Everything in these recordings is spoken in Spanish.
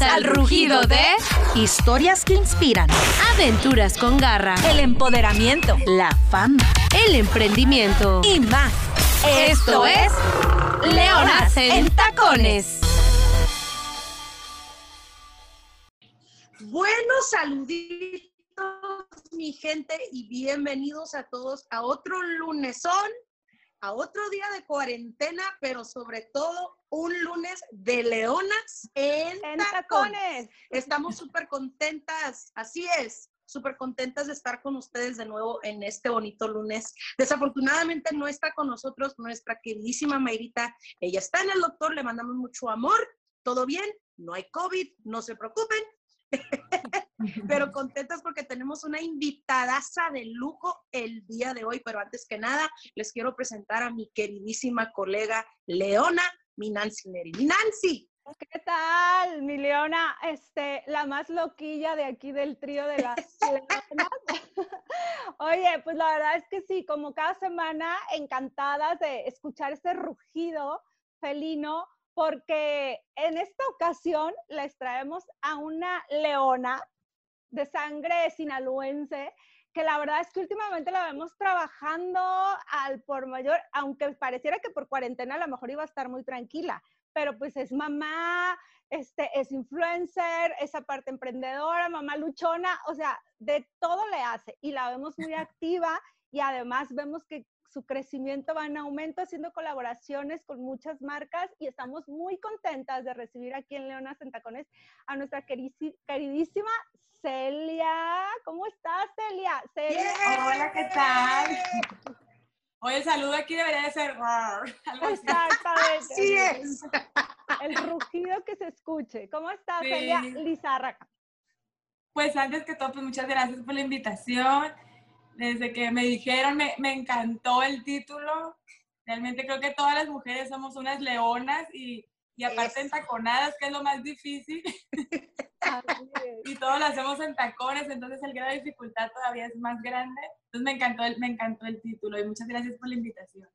Al rugido de Historias que inspiran. Aventuras con garra, El empoderamiento. La fama. el emprendimiento. Y más. Esto es Leonas en Tacones. Buenos saluditos, mi gente, y bienvenidos a todos a otro lunesón, a otro día de cuarentena, pero sobre todo un lunes de leonas en, En tacones. tacones. Estamos súper contentas, así es, súper contentas de estar con ustedes de nuevo en este bonito lunes. Desafortunadamente no está con nosotros nuestra queridísima Mayrita. Ella está en el doctor, le mandamos mucho amor. ¿Todo bien? No hay COVID, no se preocupen. pero contentas porque tenemos una invitadaza de lujo el día de hoy. Pero antes que nada, les quiero presentar a mi queridísima colega Leona, mi Nancy Neri. Mi Nancy, ¿Qué tal, mi Leona? Este, la más loquilla de aquí del trío de las. Oye, pues la verdad es que sí, como cada semana, encantadas de escuchar este rugido felino, porque en esta ocasión les traemos a una leona de sangre sinaloense, que la verdad es que últimamente la vemos trabajando al por mayor, aunque pareciera que por cuarentena a lo mejor iba a estar muy tranquila, pero pues es mamá, este, es influencer, esa parte emprendedora, mamá luchona, o sea, de todo le hace y la vemos muy activa y además vemos que su crecimiento va en aumento haciendo colaboraciones con muchas marcas y estamos muy contentas de recibir aquí en Leonas en Tacones a nuestra queridísima Celia. ¿Cómo estás, Celia? Celia. Hola, ¿qué tal? Hoy el saludo aquí debería de ser "Rar", algo así. Exactamente. así es. El rugido que se escuche. ¿Cómo estás, Sí. Celia Lizárraga? Pues antes que todo, pues muchas gracias por la invitación. Desde que me dijeron, me, me encantó el título. Realmente creo que todas las mujeres somos unas leonas y, y aparte Eso. en taconadas, que es lo más difícil, y todo lo hacemos en tacones, entonces el grado de dificultad todavía es más grande. Entonces me encantó el, me encantó el título y muchas gracias por la invitación.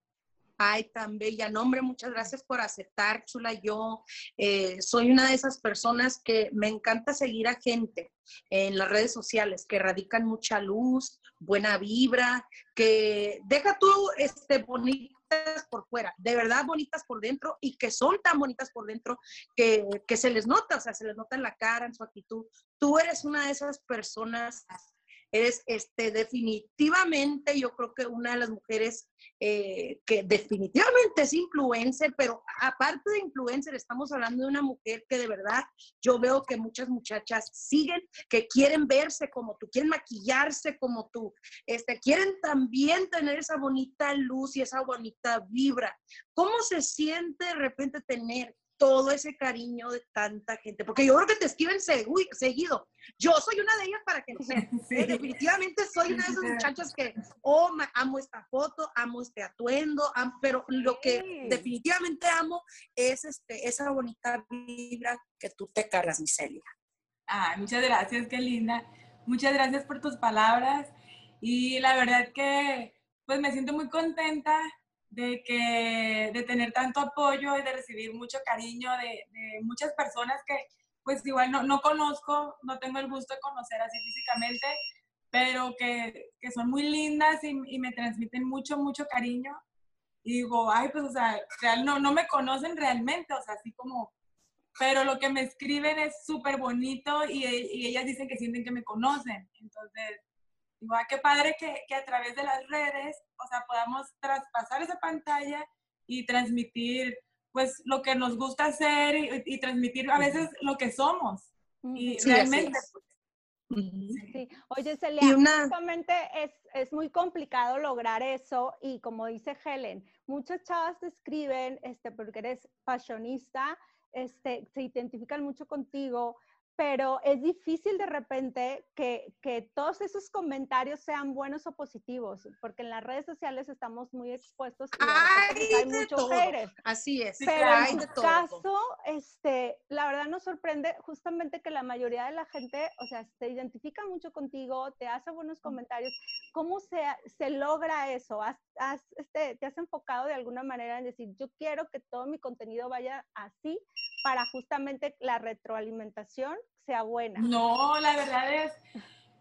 Ay, tan bella. No, hombre, muchas gracias por aceptar, chula. Yo eh, soy una de esas personas que me encanta seguir a gente en las redes sociales que radican mucha luz, buena vibra, que deja tú este, bonitas por fuera, de verdad bonitas por dentro y que son tan bonitas por dentro que, que se les nota, o sea, se les nota en la cara, en su actitud. Tú eres una de esas personas eres este, definitivamente, yo creo que una de las mujeres eh, que definitivamente es influencer, pero aparte de influencer, estamos hablando de una mujer que de verdad yo veo que muchas muchachas siguen, que quieren verse como tú, quieren maquillarse como tú, este, quieren también tener esa bonita luz y esa bonita vibra. ¿Cómo se siente de repente tener todo ese cariño de tanta gente? Porque yo creo que te escriben segui- seguido. Yo soy una de ellas para que lo. Sí. Eh, definitivamente soy una de esas muchachas que, oh, amo esta foto, amo este atuendo, am- pero lo que definitivamente amo es este, esa bonita vibra que tú te cargas, mi Celia. Ay, muchas gracias, qué linda. Muchas gracias por tus palabras. Y la verdad que pues me siento muy contenta de que de tener tanto apoyo y de recibir mucho cariño de, muchas personas que pues igual no, no conozco, no tengo el gusto de conocer así físicamente, pero que, que son muy lindas y, y me transmiten mucho, mucho cariño. Y digo, ay, pues, o sea, real, no, no me conocen realmente, o sea, así como pero lo que me escriben es súper bonito y, ellas dicen que sienten que me conocen. Entonces, digo, ah, qué padre que, que a través de las redes, o sea, podamos traspasar esa pantalla y transmitir, pues, lo que nos gusta hacer y, y transmitir a veces lo que somos. Y. Sí, realmente, es. pues. Sí. Oye, Celia, una- justamente es, es muy complicado lograr eso y como dice Helen, muchas chavas te escriben este, porque eres fashionista, este, se identifican mucho contigo, pero es difícil de repente que, que todos esos comentarios sean buenos o positivos, porque en las redes sociales estamos muy expuestos y Hay hay muchos haters. Así es. Pero hay en tu todo. caso, este, la verdad nos sorprende justamente que la mayoría de la gente, o sea, se identifica mucho contigo, te hace buenos comentarios. ¿Cómo se, se logra eso? ¿Has, has, este, ¿Te has enfocado de alguna manera en decir, yo quiero que todo mi contenido vaya así? Para justamente la retroalimentación sea buena? No, la verdad es,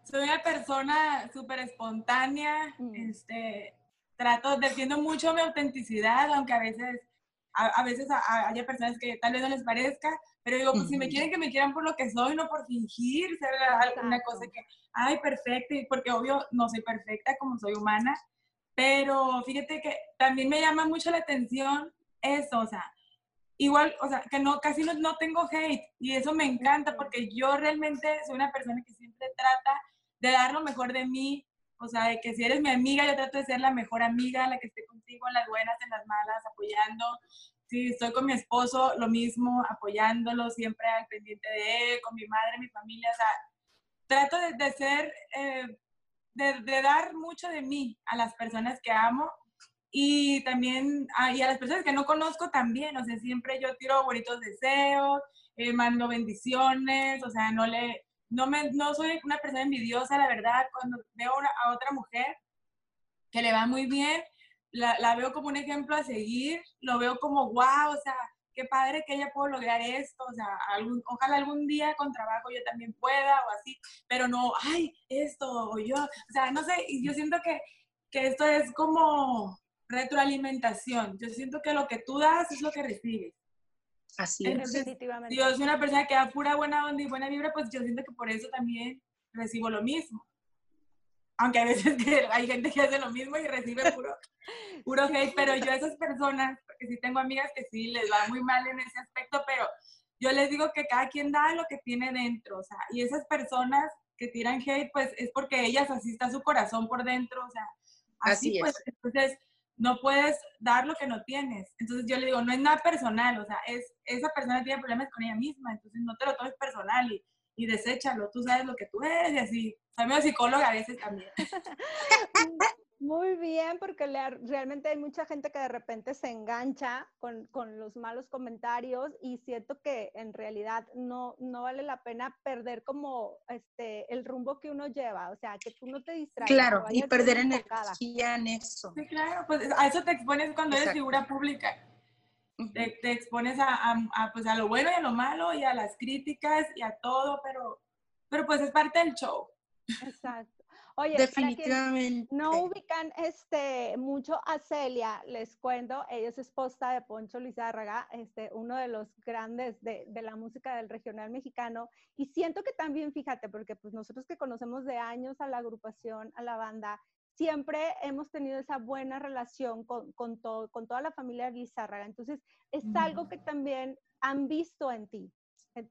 soy una persona súper espontánea, Mm. este, trato, defiendo mucho mi autenticidad, aunque a veces, a, a veces a- a- haya personas que tal vez no les parezca, pero digo, pues si me quieren, que me quieran por lo que soy, no por fingir ser alguna cosa que, ay, perfecta, porque obvio no soy perfecta como soy humana, pero fíjate que también me llama mucho la atención eso, o sea, igual, o sea, que no, casi no, no tengo hate y eso me encanta porque yo realmente soy una persona que siempre trata de dar lo mejor de mí, o sea, de que si eres mi amiga, yo trato de ser la mejor amiga, la que esté contigo en las buenas, en las malas, apoyando. Si estoy con mi esposo, lo mismo, apoyándolo, siempre al pendiente de él, con mi madre, mi familia, o sea, trato de, de ser, eh, de, de dar mucho de mí a las personas que amo y también a, y a las personas que no conozco también, o sea, siempre yo tiro bonitos deseos, eh, mando bendiciones, o sea, no le, no me, no soy una persona envidiosa, la verdad, cuando veo a otra mujer que le va muy bien, la, veo como un ejemplo a seguir, lo veo como, wow, o sea, qué padre que ella pueda lograr esto, o sea, algún, ojalá algún día con trabajo yo también pueda o así, pero no, ay, esto o yo, o sea, no sé, yo siento que, que esto es como retroalimentación, yo siento que lo que tú das es lo que recibes. Así es. Entonces, Definitivamente. Si yo soy una persona que da pura buena onda y buena vibra, pues yo siento que por eso también recibo lo mismo. Aunque hay veces que hay gente que hace lo mismo y recibe puro, puro hate, pero yo a esas personas, porque sí tengo amigas que sí les va muy mal en ese aspecto, pero yo les digo que cada quien da lo que tiene dentro, o sea, y esas personas que tiran hate, pues es porque ellas así está su corazón por dentro, o sea, así, Así pues, es. entonces no puedes dar lo que no tienes. Entonces yo le digo, no es nada personal, o sea, es, esa persona tiene problemas con ella misma, entonces no te lo tomes personal y, y deséchalo, tú sabes lo que tú eres y así. Soy psicóloga a veces también. Muy bien, porque le- realmente hay mucha gente que de repente se engancha con, con los malos comentarios y siento que en realidad no, no vale la pena perder como este, el rumbo que uno lleva, o sea, que tú no te distraigas. Claro, y perder energía en eso. Sí, claro, pues a eso te expones cuando eres figura pública. Te expones a, a- a, pues, a lo bueno y a lo malo y a las críticas y a todo, pero, pero pues es parte del show. Exacto. Oye, para Definitivamente. no ubican este, mucho a Celia, les cuento, ella es esposa de Poncho Lizárraga, este, uno de los grandes de, de la música del regional mexicano. Y siento que también, fíjate, porque pues nosotros que conocemos de años a la agrupación, a la banda, siempre hemos tenido esa buena relación con, con, todo, con toda la familia Lizárraga. Entonces, es algo que también han visto en ti.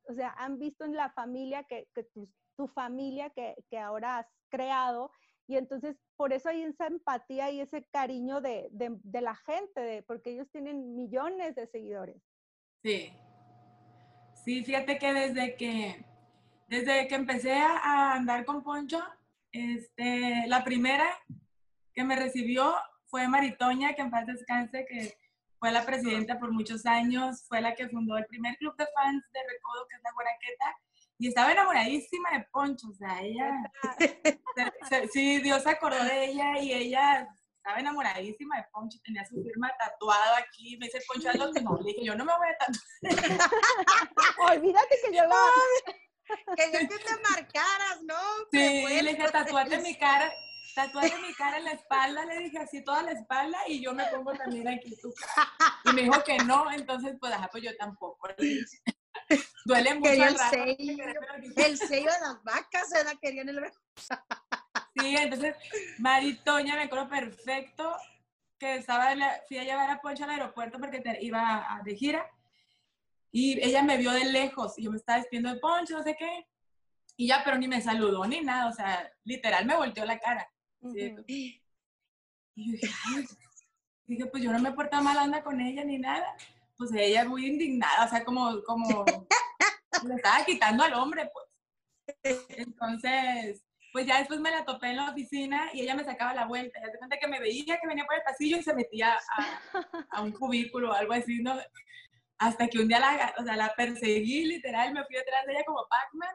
O sea, han visto en la familia que, que tu, tu familia que, que ahora creado y entonces por eso hay esa empatía y ese cariño de, de- de la gente, de, porque ellos tienen millones de seguidores. Sí. Sí, fíjate que desde que, desde que empecé a, andar con Poncho, este, la primera que me recibió fue Maritoña, que en paz descanse, que fue la presidenta por muchos años, fue la que fundó el primer club de fans de Recodo, que es la Guaraqueta, y estaba enamoradísima de Poncho, o sea, ella, se- se- sí, Dios se acordó de ella y ella estaba enamoradísima de Poncho, tenía su firma tatuada aquí, me dice Poncho, haz lo que no, le dije, yo no me voy a tatuar. Olvídate que yo la... Que yo que te marcaras, ¿no? Sí, le dije, tatuate mi cara, tatuate mi cara en la espalda, le dije así toda la espalda y yo me pongo también aquí tu cara. Y me dijo que no, entonces pues, ajá, pues yo tampoco. Duele mucho Quería el rato, sello, el sello de las vacas, se la querían el Sí, entonces Maritoña me acuerdo perfecto que estaba, la- fui a llevar a Poncho al aeropuerto porque te- iba a- de gira y ella me vio de lejos y yo me estaba despidiendo de Poncho, no sé qué, y ya, pero ni me saludó ni nada, o sea, literal me volteó la cara. Sí. Y yo dije, ay, dije, pues yo no me he portado mala onda con ella ni nada. Pues ella muy indignada, o sea, como, como le estaba quitando al hombre, pues. Entonces, pues ya después me la topé en la oficina y ella me sacaba la vuelta. Ya se cuenta que me veía que venía por el pasillo y se metía a, a un cubículo o algo así, ¿no? Hasta que un día la, o sea, la perseguí, literal, me fui detrás de ella como Pac-Man.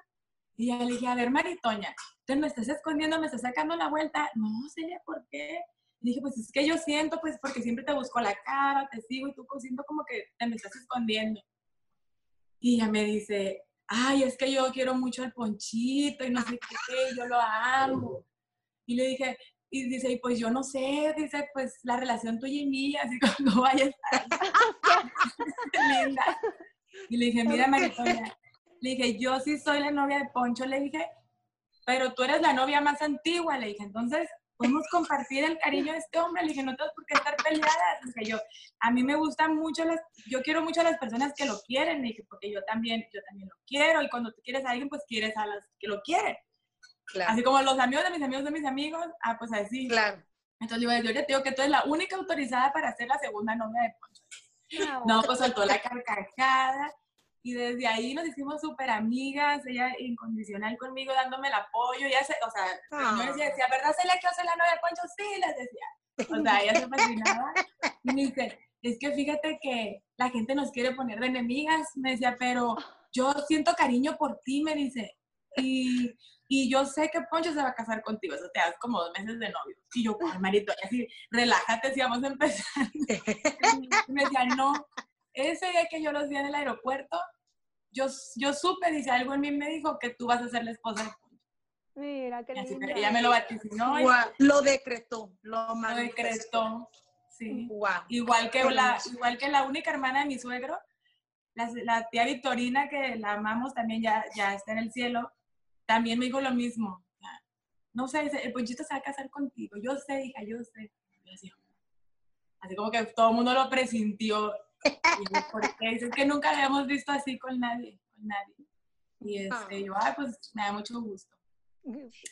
Y ya le dije, a ver, Maritoña, entonces me estás escondiendo, me estás sacando la vuelta. No, Celia, ¿por qué? Y dije, pues es que yo siento, pues porque siempre te busco la cara, te sigo y tú pues, siento como que te me estás escondiendo. Y ella me dice, ay, es que yo quiero mucho al Ponchito y no sé qué, yo lo amo. Y le dije, y dice, y pues yo no sé, dice, pues la relación tuya y mía, así como vaya a estar linda. Y le dije, mira, Maritoya, le dije, yo sí soy la novia de Poncho, le dije, pero tú eres la novia más antigua, le dije, entonces podemos compartir el cariño de este hombre, le dije, no tengo por qué estar peleadas, dije yo, a mí me gustan mucho las, yo quiero mucho a las personas que lo quieren, le dije, porque yo también, yo también lo quiero, y cuando tú quieres a alguien, pues quieres a las que lo quieren. Así como los amigos de mis amigos de mis amigos, ah, pues así. Claro. Entonces digo, yo le digo que tú eres la única autorizada para ser la segunda novia de Poncho. No, pues soltó la carcajada y desde ahí nos hicimos súper amigas, ella incondicional conmigo, dándome el apoyo, ya se, o sea, yo decía, decía, ¿verdad Celia que soy la novia de Poncho? Sí, les decía. O sea, ella se fascinaba. Y me dice, es que fíjate que la gente nos quiere poner de enemigas, me decía, pero yo siento cariño por ti, me dice. Y y yo sé que Poncho se va a casar contigo, eso te das como dos meses de novio. Y yo, ay, Marito, así, relájate si vamos a empezar. y me decía, no, ese día que yo los vi en el aeropuerto, yo, yo supe, dice, algo en mí me dijo que tú vas a ser la esposa de Poncho. Mira, qué lindo. ella me lo vaticinó. Lo decretó, lo, lo decretó. Sí. Igual, que la, igual que la única hermana de mi suegro, la, la, tía Victorina, que la amamos también, ya, ya está en el cielo también me dijo lo mismo. No sé, el ponchito se va a casar contigo. Yo sé, hija, yo sé. Así como que todo el mundo lo presintió. Porque es que nunca habíamos visto así con nadie, con nadie. Y este, yo, ay, pues me da mucho gusto.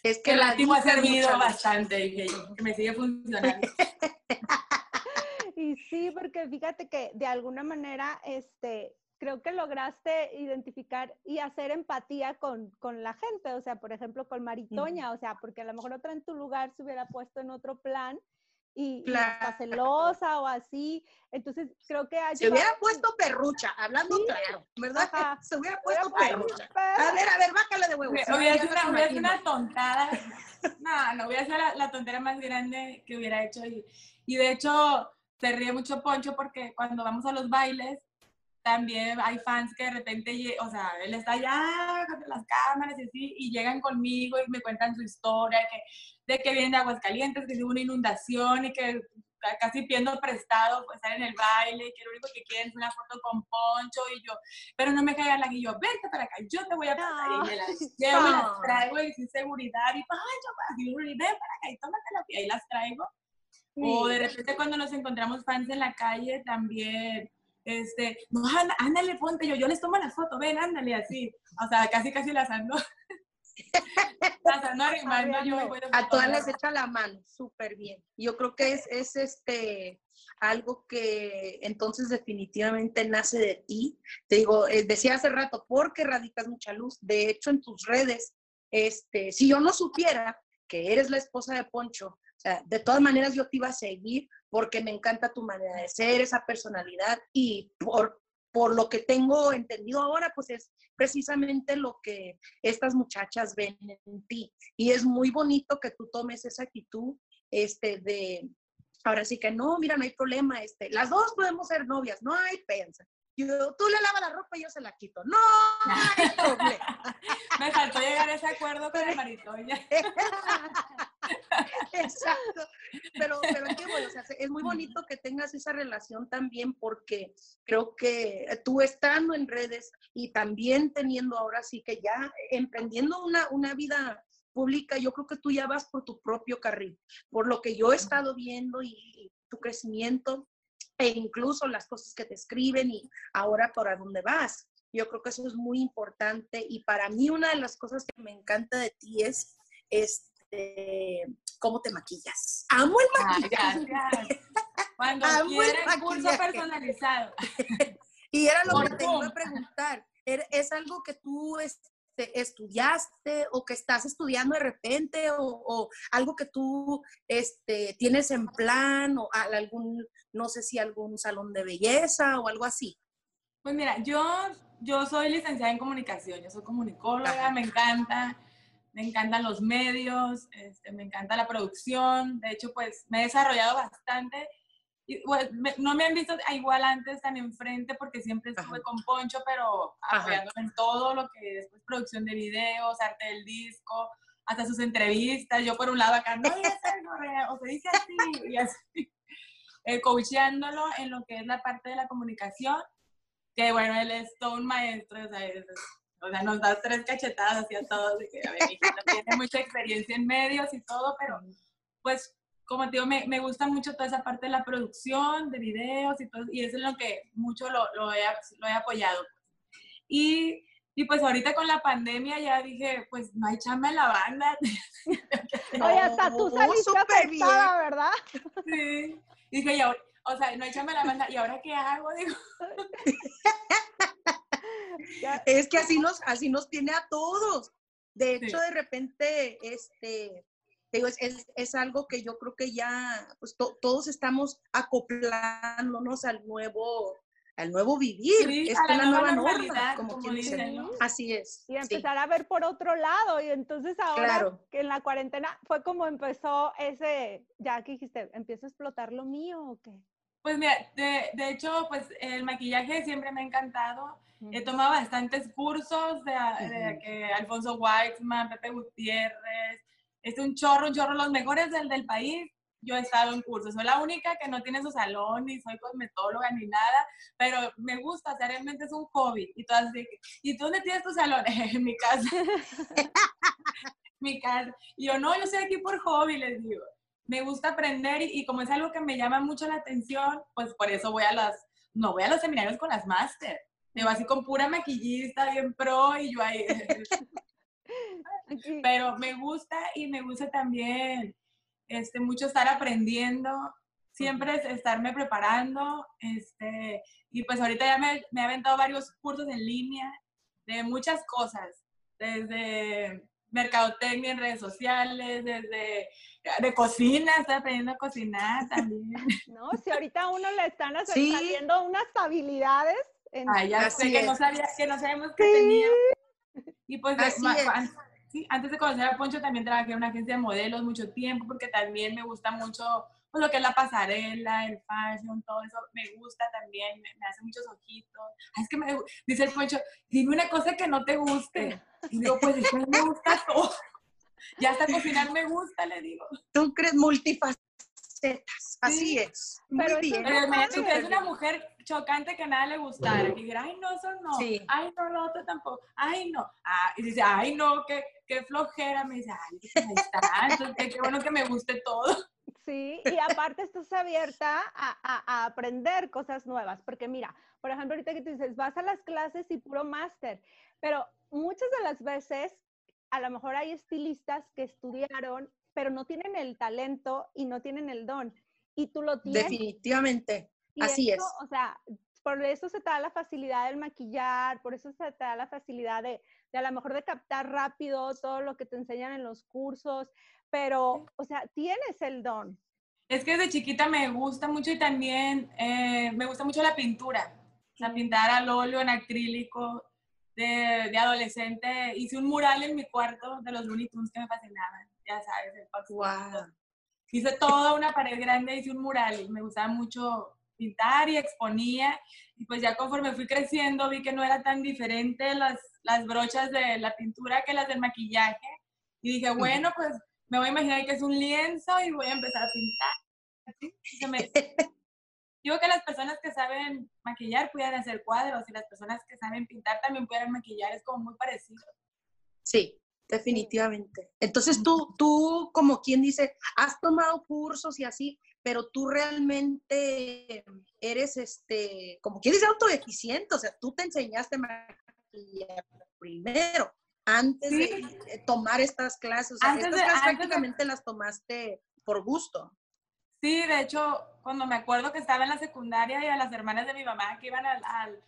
Es que el látigo ha servido bastante y que me sigue funcionando. Y sí, porque fíjate que de alguna manera, este, creo que lograste identificar y hacer empatía con, con, la gente, o sea, por ejemplo, con Maritoña, o sea, porque a lo mejor otra en tu lugar se hubiera puesto en otro plan y, está celosa o así, entonces creo que... Se hubiera puesto perrucha, hablando claro, ¿verdad? Se hubiera puesto perrucha. A ver, a ver, bájale de huevo. Hubiera sido una, una, tontada. No, no, hubiera sido la, la, tontera más grande que hubiera hecho y, y de hecho se ríe mucho Poncho porque cuando vamos a los bailes, también hay fans que de repente, o sea, él está allá con las cámaras y así, y llegan conmigo y me cuentan su historia, que, de que vienen de Aguascalientes, que hubo una inundación y que casi pidiendo prestado, pues estar en el baile, que lo único que quieren es una foto con Poncho y yo, pero no me caigan la yo, vente para acá, yo te voy a pasar y me las llevo, me las traigo y sin seguridad y Poncho, ven para acá y tómatela y ahí las traigo. O de repente cuando nos encontramos fans en la calle también este, no, ándale, ponte yo, yo les tomo la foto, ven, ándale, así. O sea, casi, casi las ando. las ando arrimando yo. a todas les echa la mano, súper bien. Yo creo que es, es este algo que entonces definitivamente nace de ti. Te digo, eh, decía hace rato, porque radicas mucha luz. De hecho, en tus redes, este, si yo no supiera que eres la esposa de Poncho, o sea, de todas maneras yo te iba a seguir porque me encanta tu manera de ser, esa personalidad y por, por lo que tengo entendido ahora, pues es precisamente lo que estas muchachas ven en ti. Y es muy bonito que tú tomes esa actitud este, de, ahora sí que no, mira, no hay problema, este, las dos podemos ser novias, no hay pensa. Yo, tú le lavas la ropa y yo se la quito. No, hay problema. Me faltó llegar a ese acuerdo con el maritoña. Exacto. Pero, pero qué bueno, o sea, es muy bonito que tengas esa relación también porque creo que tú estando en redes y también teniendo ahora sí que ya emprendiendo una, una vida pública, yo creo que tú ya vas por tu propio carril, por lo que yo he estado viendo y, tu crecimiento e incluso las cosas que te escriben y ahora por a dónde vas. Yo creo que eso es muy importante y para mí una de las cosas que me encanta de ti es, es este, cómo te maquillas. Amo el ah, maquillaje. Cuando Amo el curso personalizado. y era lo que te iba a preguntar. ¿Es algo que tú este, estudiaste o que estás estudiando de repente o, algo que tú este, tienes en plan o algún, no sé si algún salón de belleza o algo así? Pues mira, yo, yo soy licenciada en comunicación, yo soy comunicóloga, me encanta me encantan los medios, este, me encanta la producción, de hecho pues me he desarrollado bastante y, pues, no me han visto igual antes tan enfrente porque siempre estuve con Poncho, pero apoyándome en todo lo que después producción de videos, arte del disco, hasta sus entrevistas. Yo por un lado acá, no, o se dice así, y así. Eh, coacheándolo en lo que es la parte de la comunicación, que bueno, él es todo un maestro, o sea, o sea nos da tres cachetadas hacia todos, de que, a ver, tiene mucha experiencia en medios y todo, pero pues como te digo, me, me, gusta mucho toda esa parte de la producción, de videos y todo, y eso es lo que mucho lo, lo, he, lo he, apoyado. Y, y, pues ahorita con la pandemia ya dije, pues no hay chamba en la banda. Oye, hasta tú saliste afectada, ¿verdad? Sí. Dije, ya, o sea, no hay chamba en la banda, ¿y ahora qué hago? Digo. es que así nos, así nos tiene a todos. De hecho, de repente, este, digo, es, es, algo que yo creo que ya pues, todos estamos acoplándonos al nuevo al nuevo vivir, es la, nueva, norma, como, quien dice. Así es. Y empezar a ver por otro lado, y entonces ahora que en la cuarentena fue como empezó ese, ya que dijiste, ¿empiezo a explotar lo mío o qué? Pues mira, de, de hecho, pues el maquillaje siempre me ha encantado. He tomado bastantes cursos de, de que Alfonso Weitzman, Pepe Gutiérrez, es un chorro, un chorro, los mejores del, del país. Yo he estado en cursos, soy la única que no tiene su salón, ni soy cosmetóloga, ni nada, pero me gusta, o sea, realmente es un hobby. Y tú, así, ¿y tú dónde tienes tu salón? en mi casa. mi casa. Y yo, no, yo estoy aquí por hobby, les digo. Me gusta aprender y, y, como es algo que me llama mucho la atención, pues por eso voy a las, no voy a los seminarios con las máster. Digo, así con pura maquillista, bien pro, y yo ahí... Pero me gusta y me gusta también este, mucho estar aprendiendo, siempre es estarme preparando, este, y pues ahorita ya me, me he aventado varios cursos en línea de muchas cosas, desde mercadotecnia en redes sociales, desde de cocina, estoy aprendiendo a cocinar también. No, si ahorita a uno le están haciendo unas habilidades. En... Ah, ya sé que no, sabía, que no sabemos que tenía. Y pues antes de conocer a Poncho también trabajé en una agencia de modelos mucho tiempo porque también me gusta mucho pues, lo que es la pasarela, el fashion, todo eso me gusta también, me, hace muchos ojitos. es que me dice el Poncho, dime una cosa que no te guste. Y digo, pues es que me gusta todo. Ya hasta cocinar me gusta, le digo. Tú crees multifacetas, así es. Muy pero bien. es una mujer chocante que nada le gustara. Y dijera, ay, no, eso no. Ay, no, lo otro tampoco. Ay, no. Ah, y dice, ay, no, qué, qué flojera. Me dice, ay, está. Entonces, qué bueno que me guste todo. Sí, y aparte estás abierta a, a, aprender cosas nuevas, porque mira, por ejemplo, ahorita que tú dices, vas a las clases y puro máster, pero muchas de las veces, a lo mejor hay estilistas que estudiaron, pero no tienen el talento y no tienen el don, y tú lo tienes. Definitivamente. Así es. O sea, por eso se te da la facilidad del maquillar, por eso se te da la facilidad de, de, a lo mejor de captar rápido todo lo que te enseñan en los cursos, pero, o sea, tienes el don. Es que desde chiquita me gusta mucho y también eh, me gusta mucho la pintura, o sea, pintar al óleo en acrílico. De, de, adolescente hice un mural en mi cuarto de los Looney Tunes que me fascinaban, ya sabes, el wow. Hice toda una pared grande, hice un mural y me gustaba mucho pintar y exponía. Y pues ya conforme fui creciendo vi que no era tan diferente las, las brochas de la pintura que las del maquillaje. Y dije, bueno, pues me voy a imaginar que es un lienzo y voy a empezar a pintar. me... Digo que las personas que saben maquillar pueden hacer cuadros y las personas que saben pintar también pueden maquillar, es como muy parecido. Sí, definitivamente. Entonces tú, tú, como quien dice, has tomado cursos y así, pero tú realmente eres, este, como dice, autoeficiente, o sea, tú te enseñaste a maquillar primero, antes de tomar estas clases, o sea, estas clases prácticamente las tomaste por gusto. Sí, de hecho, cuando me acuerdo que estaba en la secundaria y a las hermanas de mi mamá que iban al, al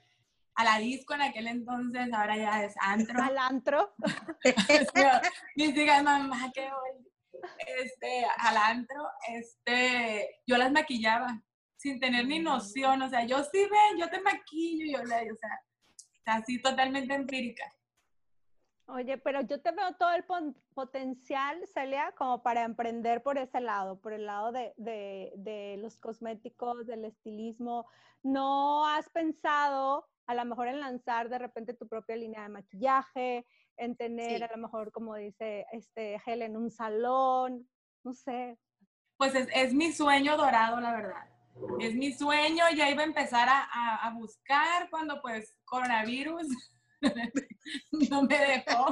a la disco en aquel entonces, ahora ya es antro. Al antro. Mis hijas, mamá, qué bonito este, al antro, este, yo las maquillaba sin tener ni noción, o sea, yo sí ven, yo te maquillo, yo le, o sea, así totalmente empírica. Oye, pero yo te veo todo el potencial, Celia, como para emprender por ese lado, por el lado de, de, los cosméticos, del estilismo. ¿No has pensado a lo mejor en lanzar de repente tu propia línea de maquillaje, en tener a lo mejor, como dice este Helen, un salón? No sé. Pues es, es mi sueño dorado, la verdad. Es mi sueño, ya iba a empezar a, a, a buscar cuando pues coronavirus no me dejó.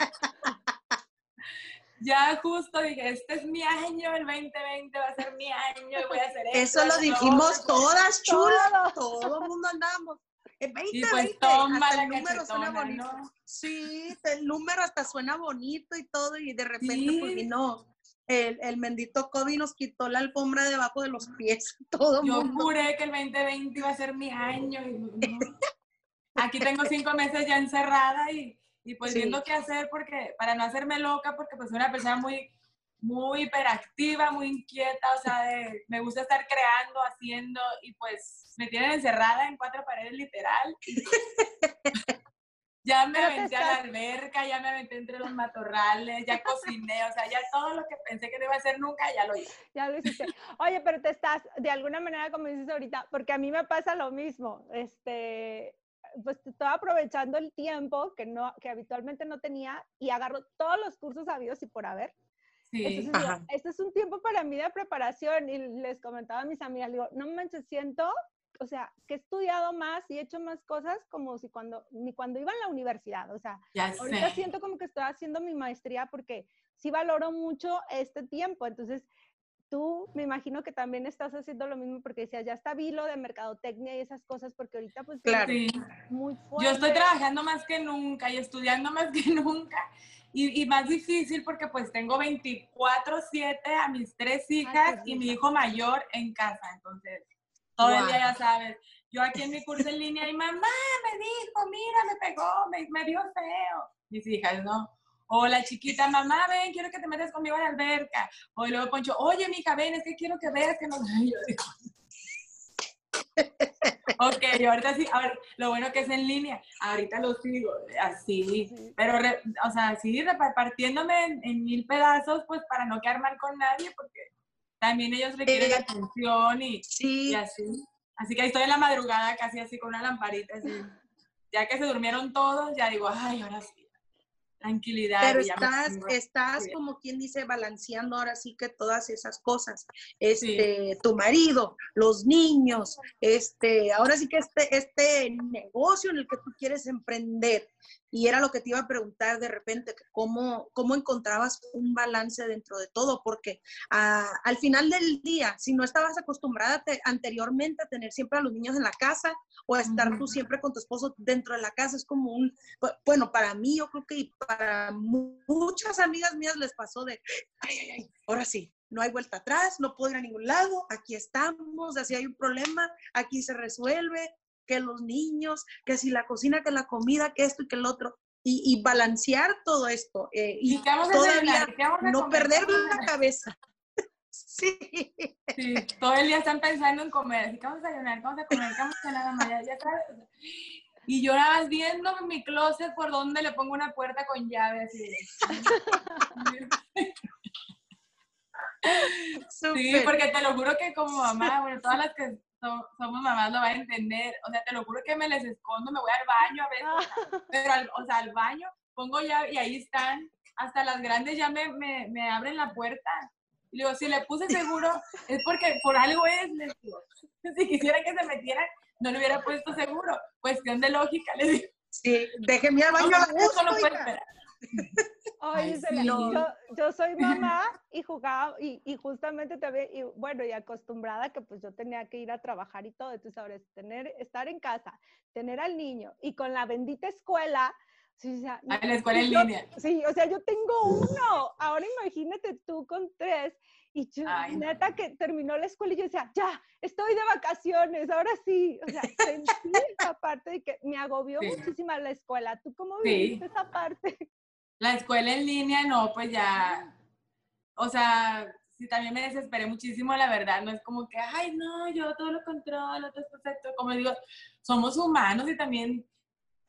ya justo dije, este es mi año, el 2020 va a ser mi año y voy a hacer eso. Eso lo dijimos todas, chulas, todo el mundo andamos. El 2020, y pues toma el número suena bonito. Sí, el número hasta suena bonito y todo, y de repente pues vino el, el bendito COVID nos quitó la alfombra debajo de los pies. Todo Yo juré que el 2020 iba a ser mi año. Y, Aquí tengo cinco meses ya encerrada y, y pues viendo qué hacer porque, para no hacerme loca, porque pues soy una persona muy, muy hiperactiva, muy inquieta, o sea, me gusta estar creando, haciendo y pues me tienen encerrada en cuatro paredes literal. ya me aventé a la alberca, ya me aventé entre los matorrales, ya cociné, o sea, ya todo lo que pensé que no iba a hacer nunca, ya lo hice. Ya lo hiciste. Oye, pero te estás, de alguna manera, como dices ahorita, porque a mí me pasa lo mismo, este, pues estaba aprovechando el tiempo que, no, que habitualmente no tenía y agarro todos los cursos habidos y por haber. Sí, este es un tiempo para mí de preparación y les comentaba a mis amigas, digo, no manches, siento, o sea, que he estudiado más y he hecho más cosas como si cuando, ni cuando iba a la universidad, o sea, ahorita siento como que estoy haciendo mi maestría porque sí valoro mucho este tiempo, entonces tú me imagino que también estás haciendo lo mismo porque decías, ya está Vilo de mercadotecnia y esas cosas, porque ahorita pues claro. muy fuerte. Yo estoy trabajando más que nunca y estudiando más que nunca. Y, y más difícil porque pues tengo 24/7 a mis tres hijas y mi hijo mayor en casa. Entonces, todo el día ya sabes. Yo aquí en mi curso en línea y mamá me dijo, mira, me pegó, me, me vio feo. Mis hijas, ¿no? O la chiquita, mamá, ven, quiero que te metas conmigo a la alberca. O luego Poncho, oye, mija, ven, es que quiero que veas que no... Ok, yo ahorita sí, a ver, lo bueno que es en línea, ahorita lo sigo, así, pero, o sea, sí, repartiéndome en, mil pedazos, pues para no quedar mal con nadie, porque también ellos requieren eh, atención y, y, así. Así que ahí estoy en la madrugada casi así con una lamparita, así. Ya que se durmieron todos, ya digo, ay, ahora sí tranquilidad. Pero estás, estás como quien dice, balanceando ahora sí que todas esas cosas. Este, tu marido, los niños, este, ahora sí que este, este negocio en el que tú quieres emprender, y era lo que te iba a preguntar de repente, cómo, cómo encontrabas un balance dentro de todo, porque ah, al final del día, si no estabas acostumbrada anteriormente a tener siempre a los niños en la casa o a estar tú siempre con tu esposo dentro de la casa, es como un, bueno, para mí yo creo que para muchas amigas mías les pasó de, ay, ay, ay, ahora sí, no hay vuelta atrás, no puedo ir a ningún lado, aquí estamos, así hay un problema, aquí se resuelve, que los niños, que si la cocina, que la comida, que esto y que el otro. Y, balancear todo esto. Eh, y, todavía no perder la cabeza. sí. sí. Todo el día están pensando en comer. ¿Qué vamos a desayunar? ¿Qué vamos a comer? ¿Qué vamos a cenar? Ya, sabes. Y yo nada más viendo mi closet por donde le pongo una puerta con llave así. sí, porque te lo juro que como mamá, bueno, todas las que somos mamás lo va a entender. O sea, te lo juro que me les escondo, me voy al baño a veces, ah. pero al, o sea, al baño pongo ya y ahí están. Hasta las grandes ya me, me, me abren la puerta. Y digo, si le puse seguro, es porque por algo es, les digo. Si quisiera que se metieran, no le hubiera puesto seguro. Cuestión de lógica, les digo. Sí, déjeme al baño a la gusto, no puede esperar. Oye, yo, soy mamá y jugaba, y, y, justamente también, y bueno, y acostumbrada que pues yo tenía que ir a trabajar y todo, entonces ahora es tener, estar en casa, tener al niño y con la bendita escuela, Sí, o sea, la escuela en línea. Sí, o sea, yo tengo uno. Ahora imagínate tú con tres. Y yo, neta, que terminó la escuela y yo decía, ya, estoy de vacaciones, ahora sí. O sea, sentí esa parte de que me agobió muchísimo la escuela. ¿Tú cómo viviste esa parte? La escuela en línea, no, pues ya, o sea, sí, también me desesperé muchísimo, la verdad, no es como que, ay, no, yo todo lo controlo, todo es perfecto, como digo, somos humanos y también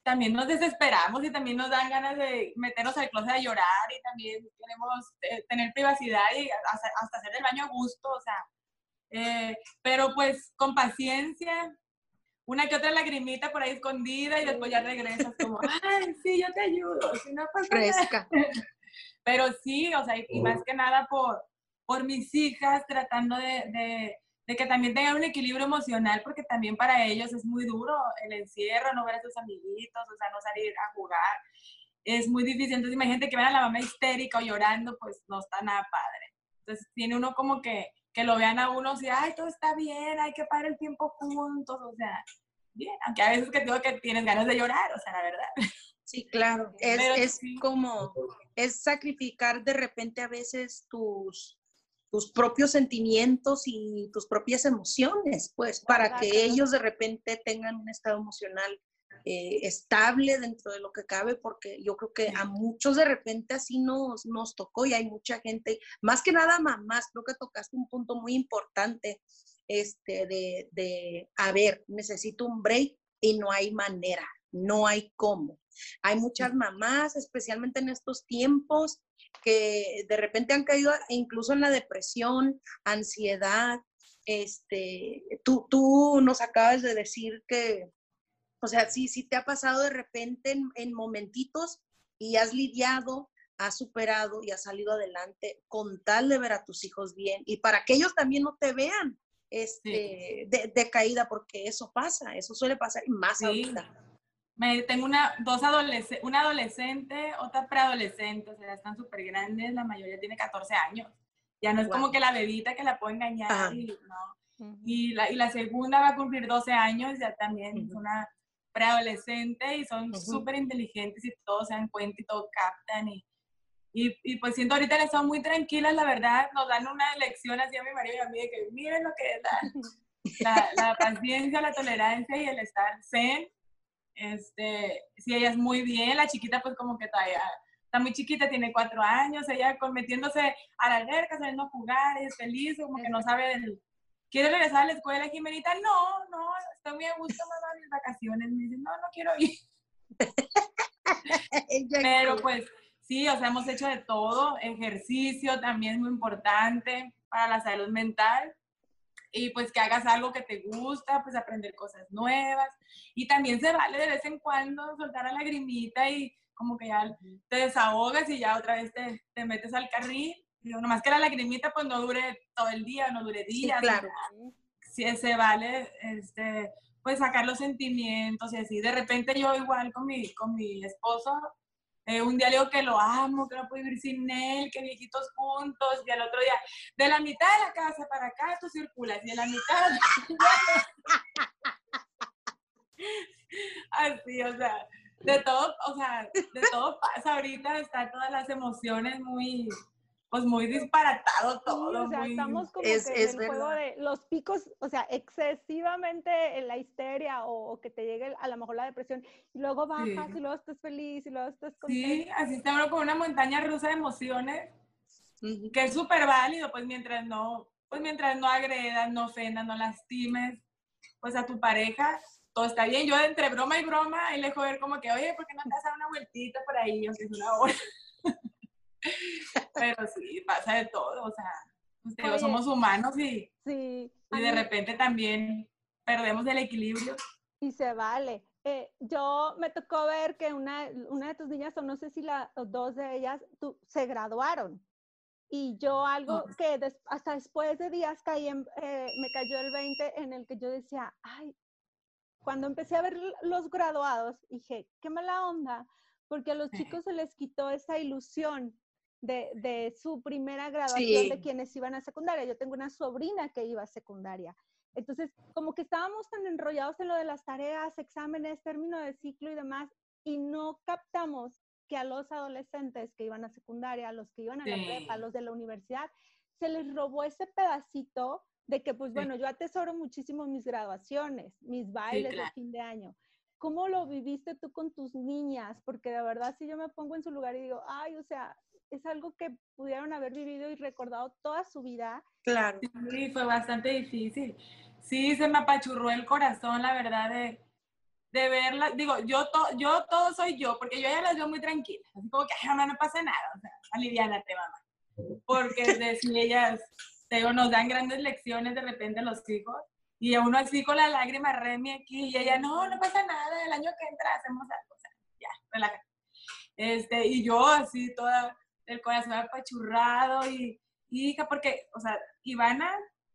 también nos desesperamos y también nos dan ganas de meternos al closet a llorar y también queremos eh, tener privacidad y hasta, hacer el baño a gusto, o sea, eh, pero pues con paciencia, una que otra lagrimita por ahí escondida y después ya regresas como, ay, sí, yo te ayudo, si no pasa Fresca. Pero sí, o sea, y, más que nada por, por mis hijas, tratando de de que también tengan un equilibrio emocional, porque también para ellos es muy duro el encierro, no ver a sus amiguitos, o sea, no salir a jugar. Es muy difícil. Entonces, imagínate que vean a la mamá histérica o llorando, pues no está nada padre. Entonces, tiene uno como que, que lo vean a uno, y, ay, todo está bien, hay que parar el tiempo juntos, o sea, bien. Aunque a veces que digo que tienes ganas de llorar, o sea, la verdad. Sí, claro. Es, es como, es sacrificar de repente a veces tus, tus propios sentimientos y tus propias emociones, pues, para que ellos de repente tengan un estado emocional eh, estable dentro de lo que cabe, porque yo creo que a muchos de repente así nos, nos tocó y hay mucha gente, más que nada mamás, creo que tocaste un punto muy importante, este, de, de, a ver, necesito un break y no hay manera, no hay cómo. Hay muchas mamás, especialmente en estos tiempos, que de repente han caído incluso en la depresión, ansiedad. Este, tú, tú nos acabas de decir que, o sea, sí, sí te ha pasado de repente en, momentitos y has lidiado, has superado y has salido adelante con tal de ver a tus hijos bien y para que ellos también no te vean este, de, caída, porque eso pasa, eso suele pasar y más ahorita. Tengo una, dos adolescentes, una adolescente, otra preadolescente, o sea, están súper grandes, la mayoría tiene 14 años. Ya no es como que la bebita que la puedo engañar, y, ¿no? y, la, y la segunda va a cumplir 12 años, ya también es una preadolescente y son súper inteligentes y todos se dan cuenta y todo captan y, y, y, pues siento ahorita que son muy tranquilas, la verdad, nos dan una lección así a mi marido y a mí de que miren lo que es la, la, la paciencia, la tolerancia y el estar zen. Este, sí, ella es muy bien, la chiquita pues como que todavía está muy chiquita, tiene cuatro años, ella metiéndose a la alberca, saliendo a jugar, es feliz, como que no sabe del... ¿Quiere regresar a la escuela, Jimenita? No, no, estoy muy a gusto, mamá, mis vacaciones. Me dice, no, no quiero ir. Pero pues sí, o sea, hemos hecho de todo, ejercicio también es muy importante para la salud mental y pues que hagas algo que te gusta, pues aprender cosas nuevas. Y también se vale de vez en cuando soltar la lagrimita y como que ya te desahogas y ya otra vez te, te metes al carril. Digo, nomás que la lagrimita pues no dure todo el día, no dure días. claro. Si se vale, este, pues sacar los sentimientos y así. De repente yo igual con mi, con mi esposo, eh, un día le digo que lo amo, que no puedo vivir sin él, que viejitos juntos, y al otro día, de la mitad de la casa para acá tú circulas, y de la mitad... Así, o sea, de todo, o sea, de todo pasa ahorita, están todas las emociones muy, pues muy disparatado todo. o sea, estamos como que en el juego de los picos, o sea, excesivamente en la histeria o, que te llegue a lo mejor la depresión y luego bajas y luego estás feliz y luego estás contento. Sí, así está con una montaña rusa de emociones que es súper válido, pues mientras no, pues mientras no agredas, no ofendas, no lastimes, pues a tu pareja, todo está bien. Yo entre broma y broma, y le dejo ver como que, oye, ¿por qué no te das una vueltita por ahí? Aunque es una hora. Pero sí, pasa de todo, o sea, somos humanos y, y de repente también perdemos el equilibrio. Y se vale. Eh, yo me tocó ver que una, una de tus niñas, o no sé si la, dos de ellas, tú, se graduaron. Y yo algo que hasta después de días caí en, eh, me cayó el 20 en el que yo decía, ay, cuando empecé a ver los graduados, dije, qué mala onda, porque a los chicos se les quitó esa ilusión de, su primera graduación de quienes iban a secundaria. Yo tengo una sobrina que iba a secundaria. Entonces, como que estábamos tan enrollados en lo de las tareas, exámenes, término de ciclo y demás, y no captamos que a los adolescentes que iban a secundaria, a los que iban a la prepa, a los de la universidad, se les robó ese pedacito de que, pues bueno, yo atesoro muchísimo mis graduaciones, mis bailes de fin de año. ¿Cómo lo viviste tú con tus niñas? Porque de verdad, si yo me pongo en su lugar y digo, ay, o sea, es algo que pudieron haber vivido y recordado toda su vida. Claro. Sí, fue bastante difícil. Sí, se me apachurró el corazón, la verdad, de, de verlas, digo, yo, to, yo todo soy yo, porque yo ya las veo muy tranquilas, así como que, ay, mamá, no pasa nada, o sea, aliviánate, mamá. Porque de, si ellas, te digo, nos dan grandes lecciones de repente los hijos, y a uno así con la lágrima remi aquí, y ella, no, no pasa nada, el año que entra hacemos algo, o sea, ya, relájate. Este, y yo así, toda, el corazón apachurrado, y, y hija, porque, o sea, Ivana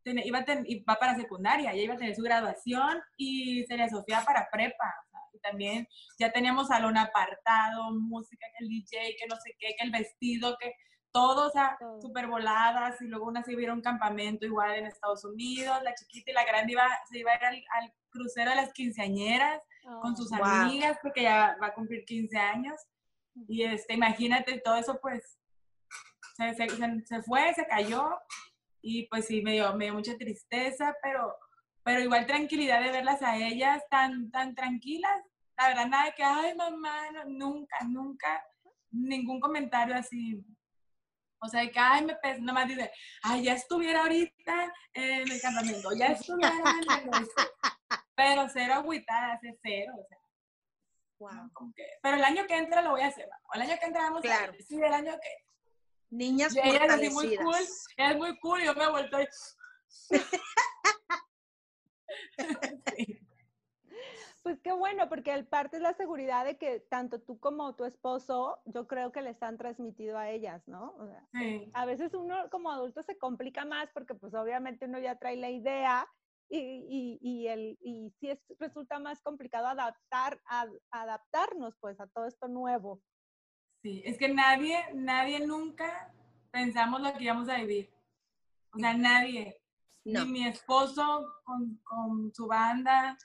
iba a ten, va para secundaria, ella iba a tener su graduación y Celia Sofía para prepa. y también ya teníamos salón apartado, música, que el DJ, que no sé qué, que el vestido, que todo, o sea, súper voladas. Y luego una se iba a un campamento igual en Estados Unidos, la chiquita y la grande iba, se iba a ir al, crucero de las quinceañeras con oh, sus amigas, porque ya va a cumplir 15 años. Y este, imagínate, todo eso pues se, se, se fue, se cayó y pues sí, me dio, me dio mucha tristeza, pero, pero igual tranquilidad de verlas a ellas tan, tan tranquilas. La verdad, nada de que, ay, mamá, nunca, nunca, ningún comentario así. O sea, de que, ay, me pesa, más dice, ay, ya estuviera ahorita en el campamento, ya estuviera en el Pero cero agüitada, hace cero, o sea. Wow. pero el año que entra lo voy a hacer, el año que entra vamos claro. a Sí, el año que Niñas y ella es muy cool, es muy cool y yo me he vuelto Pues qué bueno, porque el parte es la seguridad de que tanto tú como tu esposo, yo creo que les han transmitido a ellas, ¿no? sí. A veces uno como adulto se complica más porque pues obviamente uno ya trae la idea y, y, y, el, y sí es, resulta más complicado adaptar, adaptarnos pues a todo esto nuevo. Sí, es que nadie, nadie nunca pensamos lo que íbamos a vivir. O sea, nadie. Ni mi esposo con, con, su banda,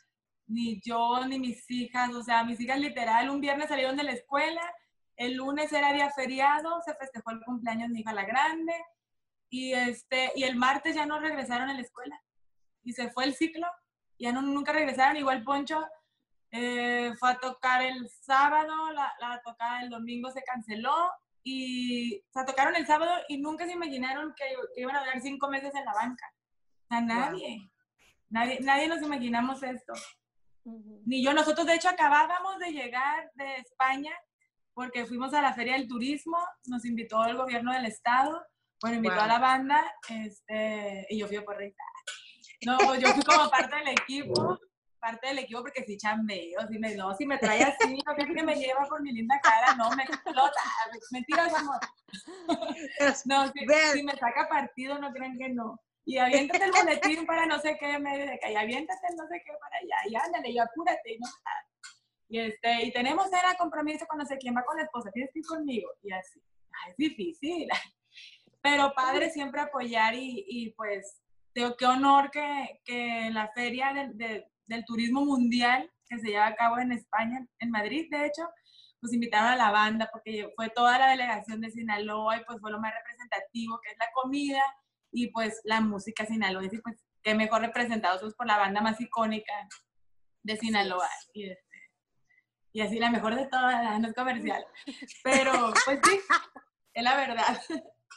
ni yo, ni mis hijas. O sea, mis hijas literal, un viernes salieron de la escuela, el lunes era día feriado, se festejó el cumpleaños de mi hija la grande, y, este, y el martes ya no regresaron a la escuela. Y se fue el ciclo, ya no, nunca regresaron. Igual Poncho eh, fue a tocar el sábado, la, la tocada el domingo se canceló y o sea, tocaron el sábado y nunca se imaginaron que, iban a durar cinco meses en la banca. O sea, nadie, nadie, nadie nos imaginamos esto. Ni yo, nosotros de hecho acabábamos de llegar de España porque fuimos a la Feria del Turismo, nos invitó el gobierno del estado, bueno, invitó a la banda, este, y yo fui a porrita. No, yo fui como parte del equipo parte del equipo porque si chambeo, si me, no, si me trae así, no que me lleva por mi linda cara, no, me explota, mentiras, amor. No, si, me saca partido, no creen que no. Y aviéntate el boletín para no sé qué, me de acá, y aviéntate el no sé qué para allá, y ándale, y apúrate, y no y, este, y tenemos era compromiso con no sé quién va con la esposa, tienes que ir conmigo, y así. es difícil. Pero padre siempre apoyar y, y pues, tengo qué honor que, que la feria de, del turismo mundial que se lleva a cabo en España, en Madrid, de hecho, pues invitaron a la banda porque fue toda la delegación de Sinaloa y pues fue lo más representativo, que es la comida y pues la música sinaloense, y pues qué mejor representados pues, por la banda más icónica de Sinaloa. Y, este, y así la mejor de todas, no es comercial. Pero pues sí, es la verdad.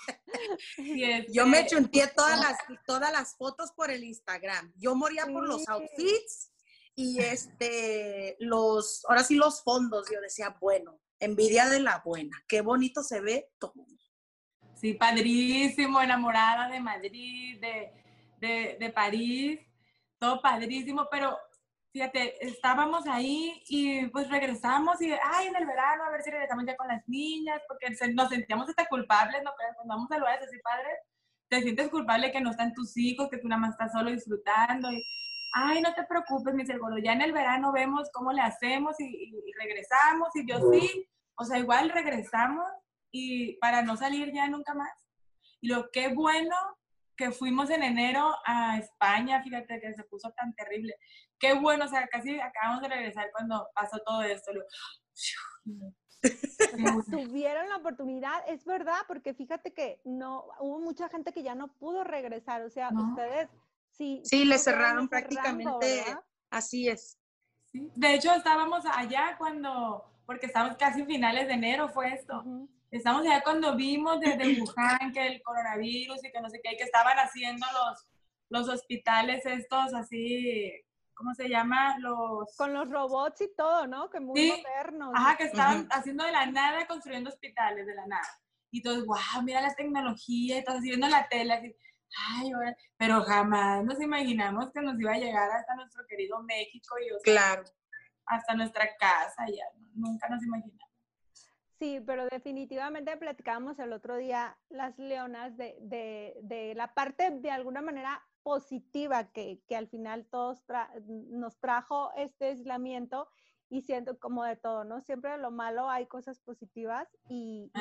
Yo me este, chunté todas las, todas las fotos por el Instagram. Yo moría por los outfits y este, los, ahora sí los fondos. Yo decía, bueno, envidia de la buena. Qué bonito se ve todo. Sí, padrísimo, enamorada de Madrid, de, de, de París, todo padrísimo, pero fíjate, estábamos ahí y pues regresamos y, ay, en el verano, a ver si regresamos ya con las niñas, porque nos sentíamos hasta culpables, ¿no? Pero cuando vamos a lugares así, padre, te sientes culpable que no están tus hijos, que tú nada más estás solo disfrutando y, ay, no te preocupes, mi gordo, ya en el verano vemos cómo le hacemos y, y, regresamos y yo sí, o sea, igual regresamos y para no salir ya nunca más. Y lo que bueno que fuimos en enero a España, fíjate que se puso tan terrible. Qué bueno, o sea, casi acabamos de regresar cuando pasó todo esto. Tuvieron la oportunidad, es verdad, porque fíjate que no, hubo mucha gente que ya no pudo regresar, o sea, ustedes sí. Sí, le cerraron prácticamente, así es. De hecho, estábamos allá cuando, porque estamos casi finales de enero, fue esto. Estamos allá cuando vimos desde Wuhan que el coronavirus y que no sé qué, que estaban haciendo los, los hospitales estos así ¿cómo se llama? Los... Con los robots y todo, ¿no? Que muy Sí. modernos. Ajá, que estaban haciendo de la nada, construyendo hospitales de la nada. Y todos, wow, mira la tecnología, y todos así viendo la tele, así, ay, ahora-". pero jamás nos imaginamos que nos iba a llegar hasta nuestro querido México y o sea, Claro. hasta nuestra casa, ya, nunca nos imaginamos. Sí, pero definitivamente platicábamos el otro día las leonas de, de- de la parte de alguna manera positiva que, que al final todos tra- nos trajo este aislamiento y siento como de todo, ¿no? Siempre de lo malo hay cosas positivas y,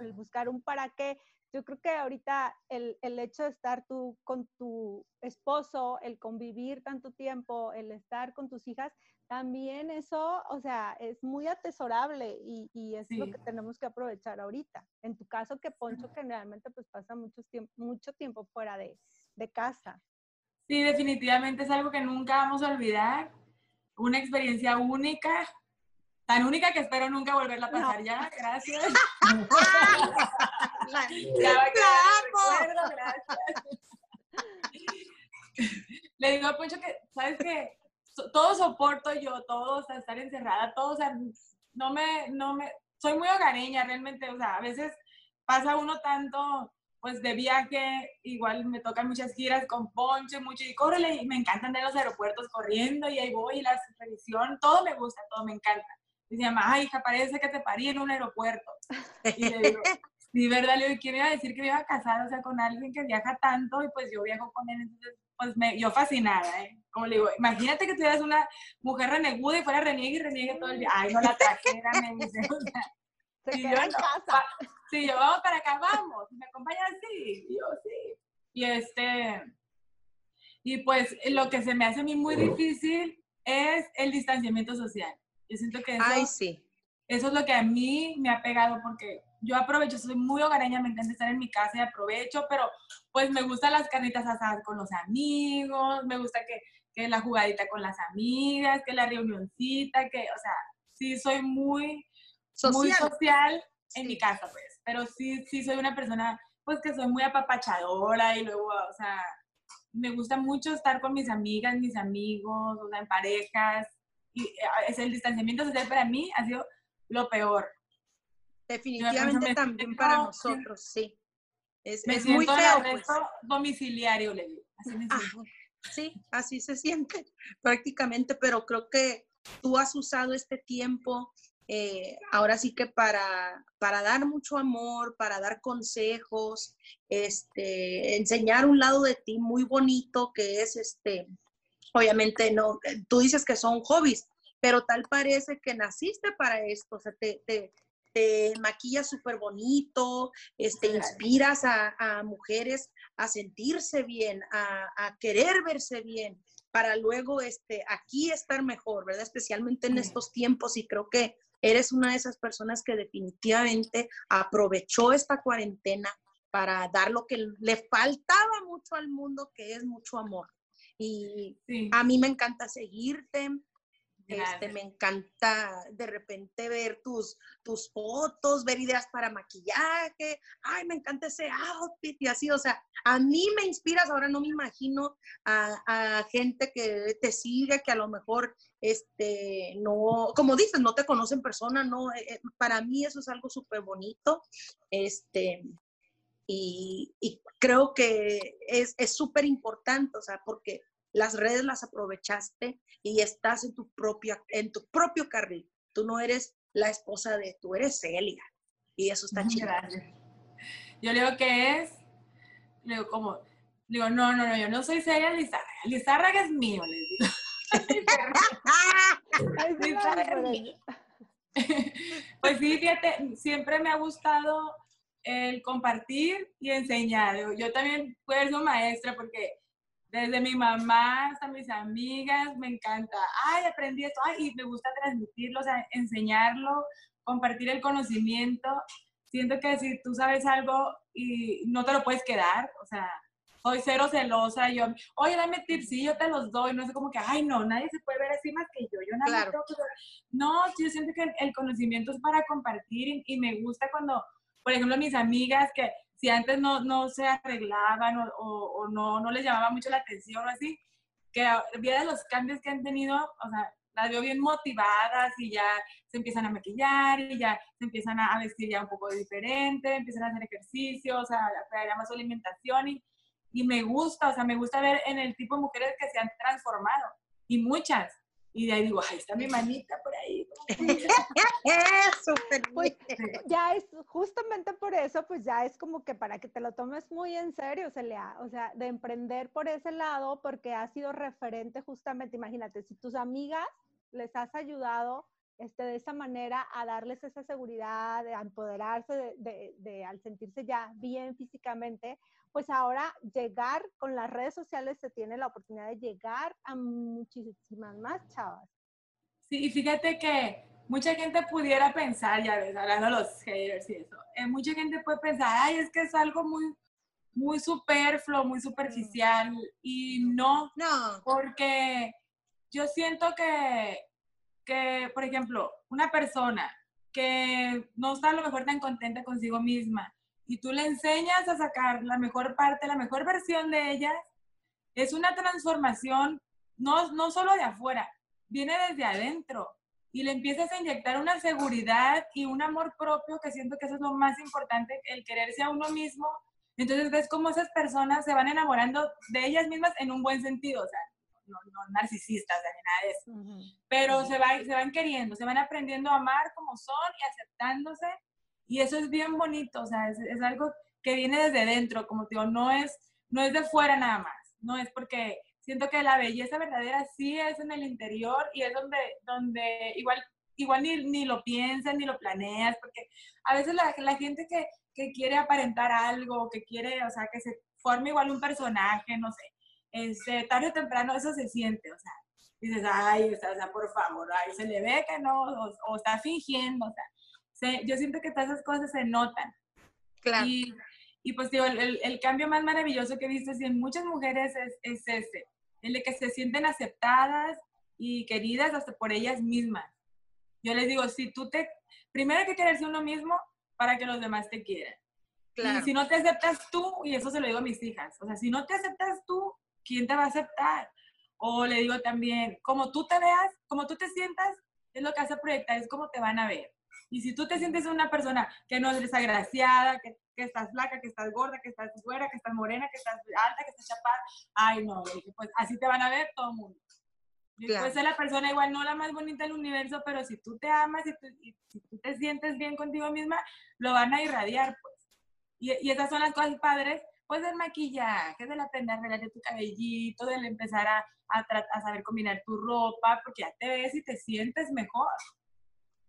el buscar un para qué. Yo creo que ahorita el, el hecho de estar tú con tu esposo, el convivir tanto tiempo, el estar con tus hijas, también eso, o sea, es muy atesorable y, y es lo que tenemos que aprovechar ahorita. En tu caso, que Poncho generalmente pues pasa mucho tiempo, mucho tiempo fuera de, de casa. Sí, definitivamente es algo que nunca vamos a olvidar. Una experiencia única, tan única que espero nunca volverla a pasar ya. Gracias. La- Ya va a quedar el amo! recuerdo, gracias. Le digo a Poncho que, ¿sabes qué? Todo soporto yo, todo, o sea, estar encerrada, todo, no me, no me, soy muy hogareña realmente, o sea, a veces pasa uno tanto, pues, de viaje, igual me tocan muchas giras con Poncho, mucho, y córrele, y me encanta andar en los aeropuertos corriendo, y ahí voy, y la revisión, todo me gusta, todo me encanta. Y se llama, ay, hija, parece que te parí en un aeropuerto. Y le digo, Sí, verdad, le digo, ¿quién iba a decir que me iba a casar? O sea, con alguien que viaja tanto y pues yo viajo con él, entonces, pues me, yo fascinada, ¿eh? Como le digo, imagínate que tuvieras una mujer reneguda y fuera reniegue y reniegue todo el día. Ay, no la trajera, me dice. O sea, Se y queda yo en no, casa. va- Sí, yo, vamos para acá, vamos. ¿Me acompañas? Sí, yo sí. Y este, y pues lo que se me hace a mí muy difícil es el distanciamiento social. Yo siento que eso, Ay, sí. eso es lo que a mí me ha pegado porque yo aprovecho, soy muy hogareña, me encanta estar en mi casa y aprovecho, pero pues me gustan las carnitas asadas con los amigos, me gusta que, que la jugadita con las amigas, que la reunioncita, que, o sea, sí soy muy, muy Social. social en mi casa, pues, pero sí, sí soy una persona, pues, que soy muy apapachadora y luego, o sea, me gusta mucho estar con mis amigas, mis amigos, o sea, en parejas, y eh, es el distanciamiento social para mí ha sido lo peor. Definitivamente me también siento- para nosotros, sí. Es, Me es siento muy feo, pues. domiciliario, le digo. Así me Ah, sí, así se siente prácticamente, pero creo que tú has usado este tiempo eh, ahora sí que para, para dar mucho amor, para dar consejos, este, enseñar un lado de ti muy bonito que es este, obviamente no, tú dices que son hobbies, pero tal parece que naciste para esto, o sea, te, te, te maquillas súper bonito, este, inspiras a, a mujeres a sentirse bien, a, a querer verse bien, para luego este, aquí estar mejor, ¿verdad? Especialmente en estos tiempos y creo que eres una de esas personas que definitivamente aprovechó esta cuarentena para dar lo que le faltaba mucho al mundo, que es mucho amor. Y Sí, a mí me encanta seguirte, este, me encanta de repente ver tus, tus fotos, ver ideas para maquillaje, ay, me encanta ese outfit y así, o sea, a mí me inspiras, ahora no me imagino a, a gente que te sigue, que a lo mejor, este, no, como dices, no te conoce en persona, no, Eh, eh, para mí eso es algo súper bonito, este, y, y creo que es es súper importante, o sea, porque las redes las aprovechaste y estás en tu propia, en tu propio carril. Tú no eres la esposa de, tú eres Celia. Y eso está chido. Yo le digo, ¿qué es? Le digo, como, le digo, no, no, no, yo no soy Celia Lizárraga. Lizárraga es mío, le digo. Pues sí, fíjate, siempre me ha gustado el compartir y enseñar. Yo- también puedo ser maestra porque desde mi mamá hasta mis amigas me encanta. Ay, aprendí esto, ay, y me gusta transmitirlo, o sea, enseñarlo, compartir el conocimiento. Siento que si tú sabes algo y no te lo puedes quedar, o sea, soy cero celosa, yo, oye, dame tips, sí, yo te los doy, no sé como que, ay, no, nadie se puede ver así más que yo, yo nada Claro. ver". No, yo siento que el, el conocimiento es para compartir y, y me gusta cuando, por ejemplo, mis amigas que si antes no, no se arreglaban o, o- o no, no les llamaba mucho la atención o así, que viera los cambios que han tenido, o sea, las veo bien motivadas y ya se empiezan a maquillar y ya se empiezan a vestir ya un poco diferente, empiezan a hacer ejercicio, o sea, a más su alimentación y, y me gusta, o sea, me gusta ver en el tipo de mujeres que se han transformado y muchas. Y de ahí digo, ay, está mi manita por ahí. Súper pues, ya es justamente por eso, pues ya es como que para que te lo tomes muy en serio, Celia, o sea, de emprender por ese lado, porque ha sido referente justamente, imagínate, si tus amigas les has ayudado este, de esa manera a darles esa seguridad, de empoderarse de, de, al sentirse ya bien físicamente, pues ahora llegar con las redes sociales se tiene la oportunidad de llegar a muchísimas más chavas. Sí, y fíjate que mucha gente pudiera pensar, ya ves, hablando de los haters y eso, eh, mucha gente puede pensar, ay, es que es algo muy, muy superfluo, muy superficial, y no, no, porque yo siento que, que, por ejemplo, una persona que no está a lo mejor tan contenta consigo misma y tú le enseñas a sacar la mejor parte, la mejor versión de ellas, es una transformación no, no solo de afuera, viene desde adentro y le empiezas a inyectar una seguridad y un amor propio que siento que eso es lo más importante, el quererse a uno mismo. Entonces ves cómo esas personas se van enamorando de ellas mismas en un buen sentido, o sea, no, narcisistas ni nada de eso. Pero se, va, se van queriendo, se van aprendiendo a amar como son y aceptándose. Y eso es bien bonito, o sea, es, es algo que viene desde dentro, como digo, no es, no es de fuera nada más, no es porque siento que la belleza verdadera sí es en el interior y es donde, donde igual, igual ni, ni lo piensas ni lo planeas, porque a veces la, la gente que, que, quiere aparentar algo, que quiere, o sea, que se forme igual un personaje, no sé, este, tarde o temprano eso se siente, o sea, dices, ay, o sea, por favor, ay, se le ve que no, o, está fingiendo, o sea, yo siento que todas esas cosas se notan. Claro. Y, y pues digo, el, el, cambio más maravilloso que he visto en muchas mujeres es, es ese, el de que se sienten aceptadas y queridas hasta por ellas mismas. Yo les digo, si tú te, primero hay que quererse uno mismo para que los demás te quieran. Claro. Y si no te aceptas tú, y eso se lo digo a mis hijas, o sea, si no te aceptas tú, ¿quién te va a aceptar? O le digo también, como tú te veas, como tú te sientas, es lo que hace proyectar, es como te van a ver. Y si tú te sientes una persona que no es desagraciada, que, que estás flaca, que estás gorda, que estás güera, que estás morena, que estás alta, que estás chapada, ay no, pues así te van a ver todo el mundo. Y Puede ser la persona igual no la más bonita del universo, pero si tú te amas y, y, si tú te sientes bien contigo misma, lo van a irradiar, pues. Y, y esas son las cosas padres pues del maquillaje, del aprender a arreglar tu cabellito, del empezar a, a, saber combinar tu ropa, porque ya te ves y te sientes mejor.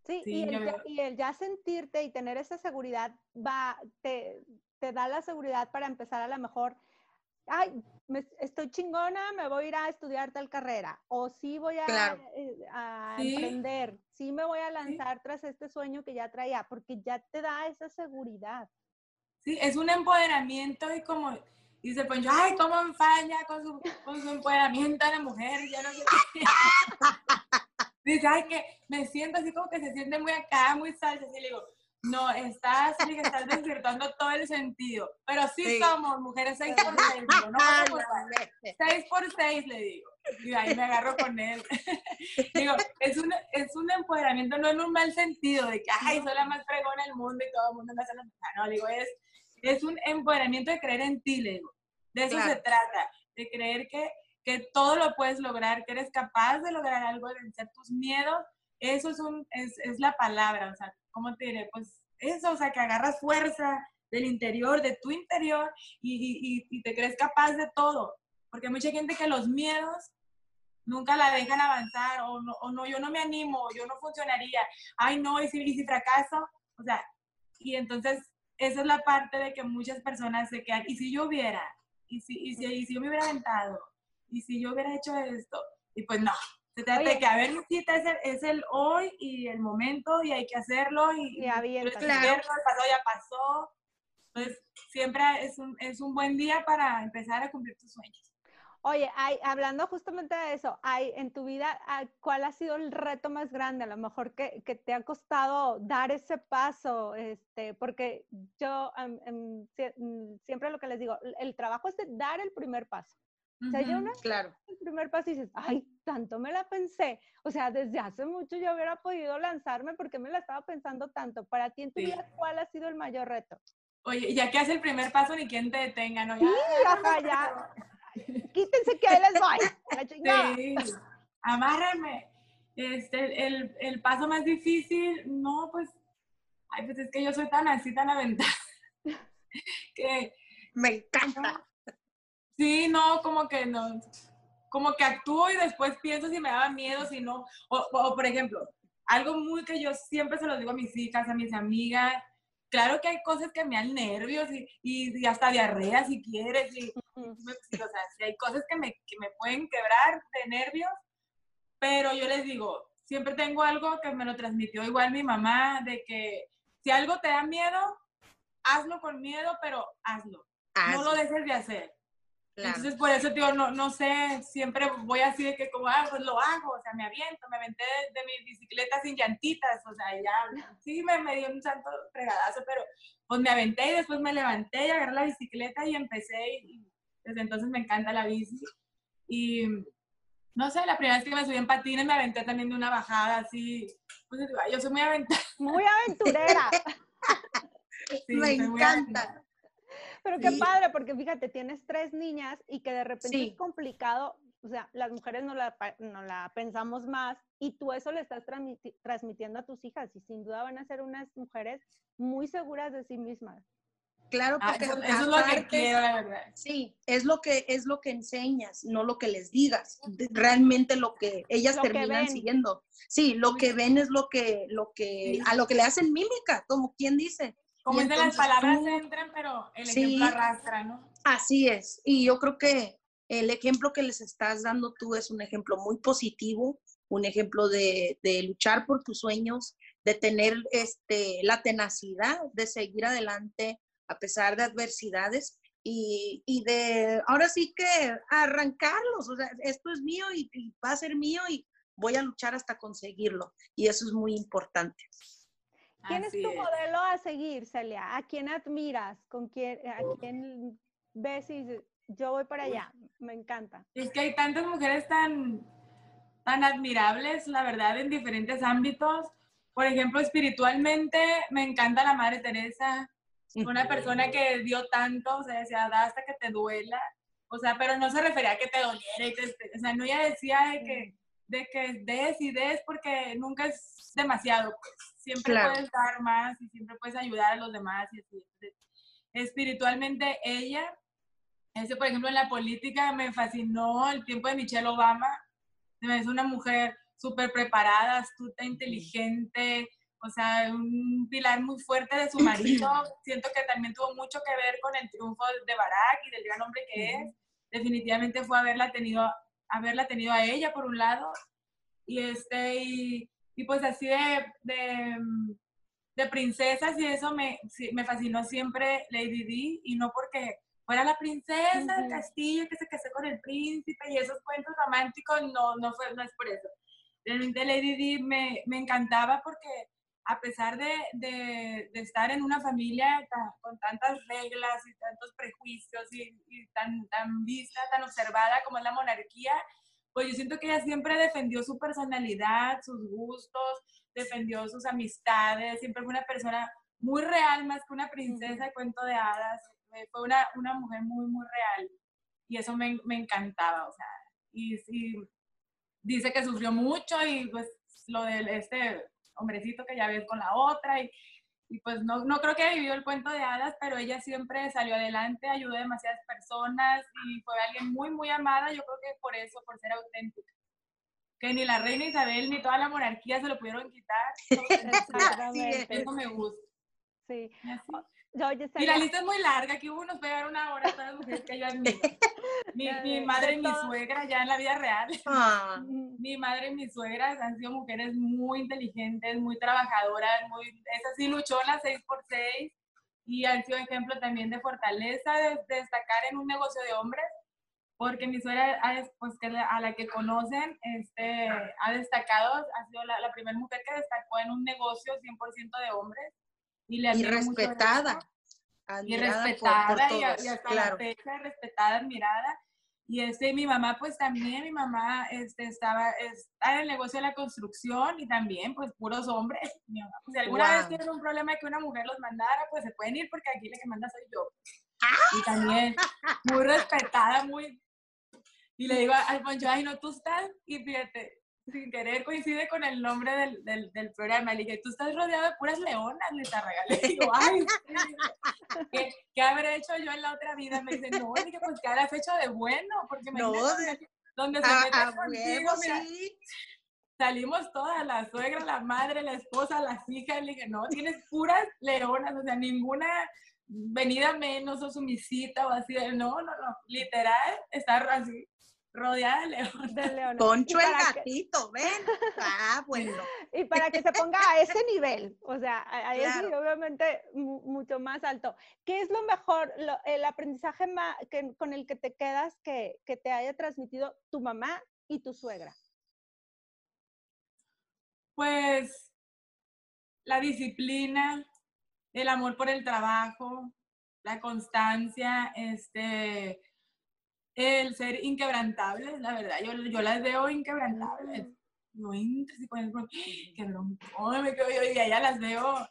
Sí, y, el ya, y, el ya, sentirte y tener esa seguridad va, te, te da la seguridad para empezar a lo mejor, ay, me, estoy chingona, me voy a ir a estudiar tal carrera, o sí voy a, eh, a emprender, sí me voy a lanzar tras este sueño que ya traía, porque ya te da esa seguridad. Sí, es un empoderamiento y como dice Poncho, ay, cómo falla con su, con su empoderamiento de mujer, ya no sé Dice, ay, que me siento así como que se siente muy acá, muy salsa. Y le digo, no, estás, estás desvirtuando todo el sentido. Pero sí, somos mujeres 6 por 6. no, 6 por 6, le digo. Y ahí me agarro con él. digo, es un, es un empoderamiento, no en un mal sentido, de que, ay, soy la más fregona del mundo y todo el mundo me hace la... No, digo, es es un empoderamiento de creer en ti, Lego. De eso se trata, de creer que, que todo lo puedes lograr, que eres capaz de lograr algo, de vencer tus miedos. Eso es, un, es, es la palabra, o sea, ¿cómo te diré? Pues eso, o sea, que agarras fuerza del interior, de tu interior y, y, y te crees capaz de todo. Porque hay mucha gente que los miedos nunca la dejan avanzar o no, o no, yo no me animo, yo no funcionaría, ay no, y si, y si fracaso, o sea, y entonces esa es la parte de que muchas personas se quedan, ¿y si yo hubiera? ¿Y si, y si, y si yo me hubiera aventado? ¿Y si yo hubiera hecho esto? Y pues no, se trata de que, a ver, cita es el, es el hoy y el momento y hay que hacerlo y, y el pasado ya pasó. Entonces, siempre es un, es un buen día para empezar a cumplir tus sueños. Oye, hay, hablando justamente de eso, hay en tu vida, ah, ¿cuál ha sido el reto más grande? A lo mejor que, que te ha costado dar ese paso, este, porque yo mm, siempre lo que les digo, el trabajo es de dar el primer paso. O sea, yo no Claro. el primer paso y dices, ay, tanto me la pensé. O sea, desde hace mucho yo hubiera podido lanzarme porque me la estaba pensando tanto. Para ti en tu Sí. vida, ¿cuál ha sido el mayor reto? Oye, ya que hace el primer paso, ni quien te detenga, ¿no? Ya, Sí, ajá, ya. Quítense que ahí les voy. La chingada. Sí, amárrame. Este, el, el paso más difícil, no, pues, ay, pues es que yo soy tan así, tan aventada, que Me encanta. sí, no, como que no, como que actúo y después pienso si me daba miedo, si no, o, o, por ejemplo, algo muy que yo siempre se lo digo a mis hijas, a mis amigas, claro que hay cosas que me dan nervios y, y, y hasta diarrea si quieres, y, o sea, sí hay cosas que me, que me pueden quebrar de nervios, pero yo les digo, siempre tengo algo que me lo transmitió igual mi mamá, de que si algo te da miedo, hazlo con miedo, pero hazlo. No lo Hazlo, dejes de hacer. Claro. Entonces, por eso, tío, no, no sé, siempre voy así de que como, ah, pues lo hago, o sea, me aviento, me aventé de, de mi bicicleta sin llantitas, o sea, ya, sí, me, me dio un santo fregadazo, pero pues me aventé y después me levanté y agarré la bicicleta y empecé y, y desde entonces me encanta la bici. Y no sé, la primera vez que me subí en patines me aventé también de una bajada así, pues digo, "Ay, yo soy muy aventada. Muy aventurera. sí, me soy muy encanta. Pero qué Sí. padre, porque fíjate, tienes tres niñas y que de repente Sí. es complicado, o sea, las mujeres no la, no la pensamos más y tú eso le estás transmiti- transmitiendo a tus hijas y sin duda van a ser unas mujeres muy seguras de sí mismas. Claro, Ah, porque eso, eso es lo que aparte- quiero, la verdad. Sí, es lo que es lo que enseñas, no lo que les digas. Realmente lo que ellas Lo terminan siguiendo. Sí, lo que ven es lo que lo que a lo que le hacen mímica, como quien dice. Como es de las palabras tú- entran, pero el Sí. ejemplo arrastra, ¿no? Así es. Y yo creo que el ejemplo que les estás dando tú es un ejemplo muy positivo, un ejemplo de, de luchar por tus sueños, de tener este, la tenacidad de seguir adelante a pesar de adversidades y, y de ahora sí que arrancarlos. O sea, esto es mío y, y va a ser mío y voy a luchar hasta conseguirlo. Y eso es muy importante. ¿Quién es tu modelo a seguir, Celia? ¿A quién admiras? ¿Con quién, a quién ves y yo voy para allá? Me encanta. Es que hay tantas mujeres tan, tan admirables, la verdad, en diferentes ámbitos. Por ejemplo, espiritualmente, me encanta la Madre Teresa. Una persona que dio tanto, o sea, decía, da hasta que te duela. O sea, pero no se refería a que te doliera. y te- o sea, no ella decía de que, de que des y des porque nunca es demasiado. pues. Siempre Claro. puedes dar más y siempre puedes ayudar a los demás. Y así. Espiritualmente, ella, ese, por ejemplo, en la política me fascinó el tiempo de Michelle Obama. Hizo una mujer súper preparada, astuta, inteligente, o sea, un pilar muy fuerte de su marido. Siento que también tuvo mucho que ver con el triunfo de Barack y del gran hombre que es. Definitivamente fue haberla tenido, haberla tenido a ella, por un lado, y, este, y, y pues así de, de, de princesas y eso me, me fascinó siempre Lady Di, y no porque fuera la princesa del Ujú. castillo que se casó con el príncipe y esos cuentos románticos, no, no, fue, no es por eso. Realmente Lady Di me, me encantaba porque a pesar de, de, de estar en una familia con tantas reglas y tantos prejuicios y, y tan, tan vista, tan observada como es la monarquía, pues yo siento que ella siempre defendió su personalidad, sus gustos, defendió sus amistades, siempre fue una persona muy real, más que una princesa de cuento de hadas, eh, fue una, una mujer muy, muy real y eso me, me encantaba, o sea, y, y dice que sufrió mucho y pues lo de este hombrecito que ya ves con la otra y, y pues no, no creo que haya vivido el cuento de hadas, pero ella siempre salió adelante, ayudó a demasiadas personas y fue alguien muy, muy amada, yo creo que por eso, por ser auténtica. Que ni la reina Isabel ni toda la monarquía se lo pudieron quitar. Eso me gusta. Sí. Y así. Yo, Y la lista es muy larga, aquí uno nos puede dar una hora a todas las mujeres que yo admiro. Mi, mi madre y mi suegra ya en la vida real. Ah, mm, Mi madre y mis suegras han sido mujeres muy inteligentes, muy trabajadoras, muy, esas sí luchonas 6 por 6 y han sido ejemplo también de fortaleza, de, de destacar en un negocio de hombres, porque mi suegra, des- pues, que a la que conocen, este, ha destacado, ha sido la, la primera mujer que destacó en un negocio 100% de hombres. Y, le respetada. y admirada por- por respetada y, a- todos, y hasta claro. la fecha respetada, admirada. Y este, mi mamá, pues también, mi mamá este, estaba, está en el negocio de la construcción y también, pues, puros hombres. Mi mamá, pues, si alguna vez tienen un problema de que una mujer los mandara, pues se pueden ir porque aquí la que manda soy yo. Y también, muy respetada, muy... Y le digo al Poncho, ay, no, tú estás, y fíjate, sin querer coincide con el nombre del, del, del, programa. Le dije, tú estás rodeado de puras leonas, le Le digo, ay, ¿qué, ¿qué, habré hecho yo en la otra vida? Me dice, no, dije, pues, ¿qué habrás hecho de bueno? Porque me no, dice, donde se ah, mete ah, contigo, mira, salimos todas, la suegra, la madre, la esposa, las hijas. Le dije, no, tienes puras leonas, o sea, ninguna venida menos o sumisita o así. No, no, no, literal, estar así rodeada de leones. de leones. Poncho el que- gatito, ven. Ah, bueno. Y para que se ponga a ese nivel, o sea, a, a ese Claro. y obviamente mu- mucho más alto. ¿Qué es lo mejor, lo- el aprendizaje ma- que, con el que te quedas que, que te haya transmitido tu mamá y tu suegra? Pues la disciplina, el amor por el trabajo, la constancia, este, el ser inquebrantables, la verdad, yo, yo las veo inquebrantables. No entras y pones, qué broncón, me quedo yo, y a ellas las veo,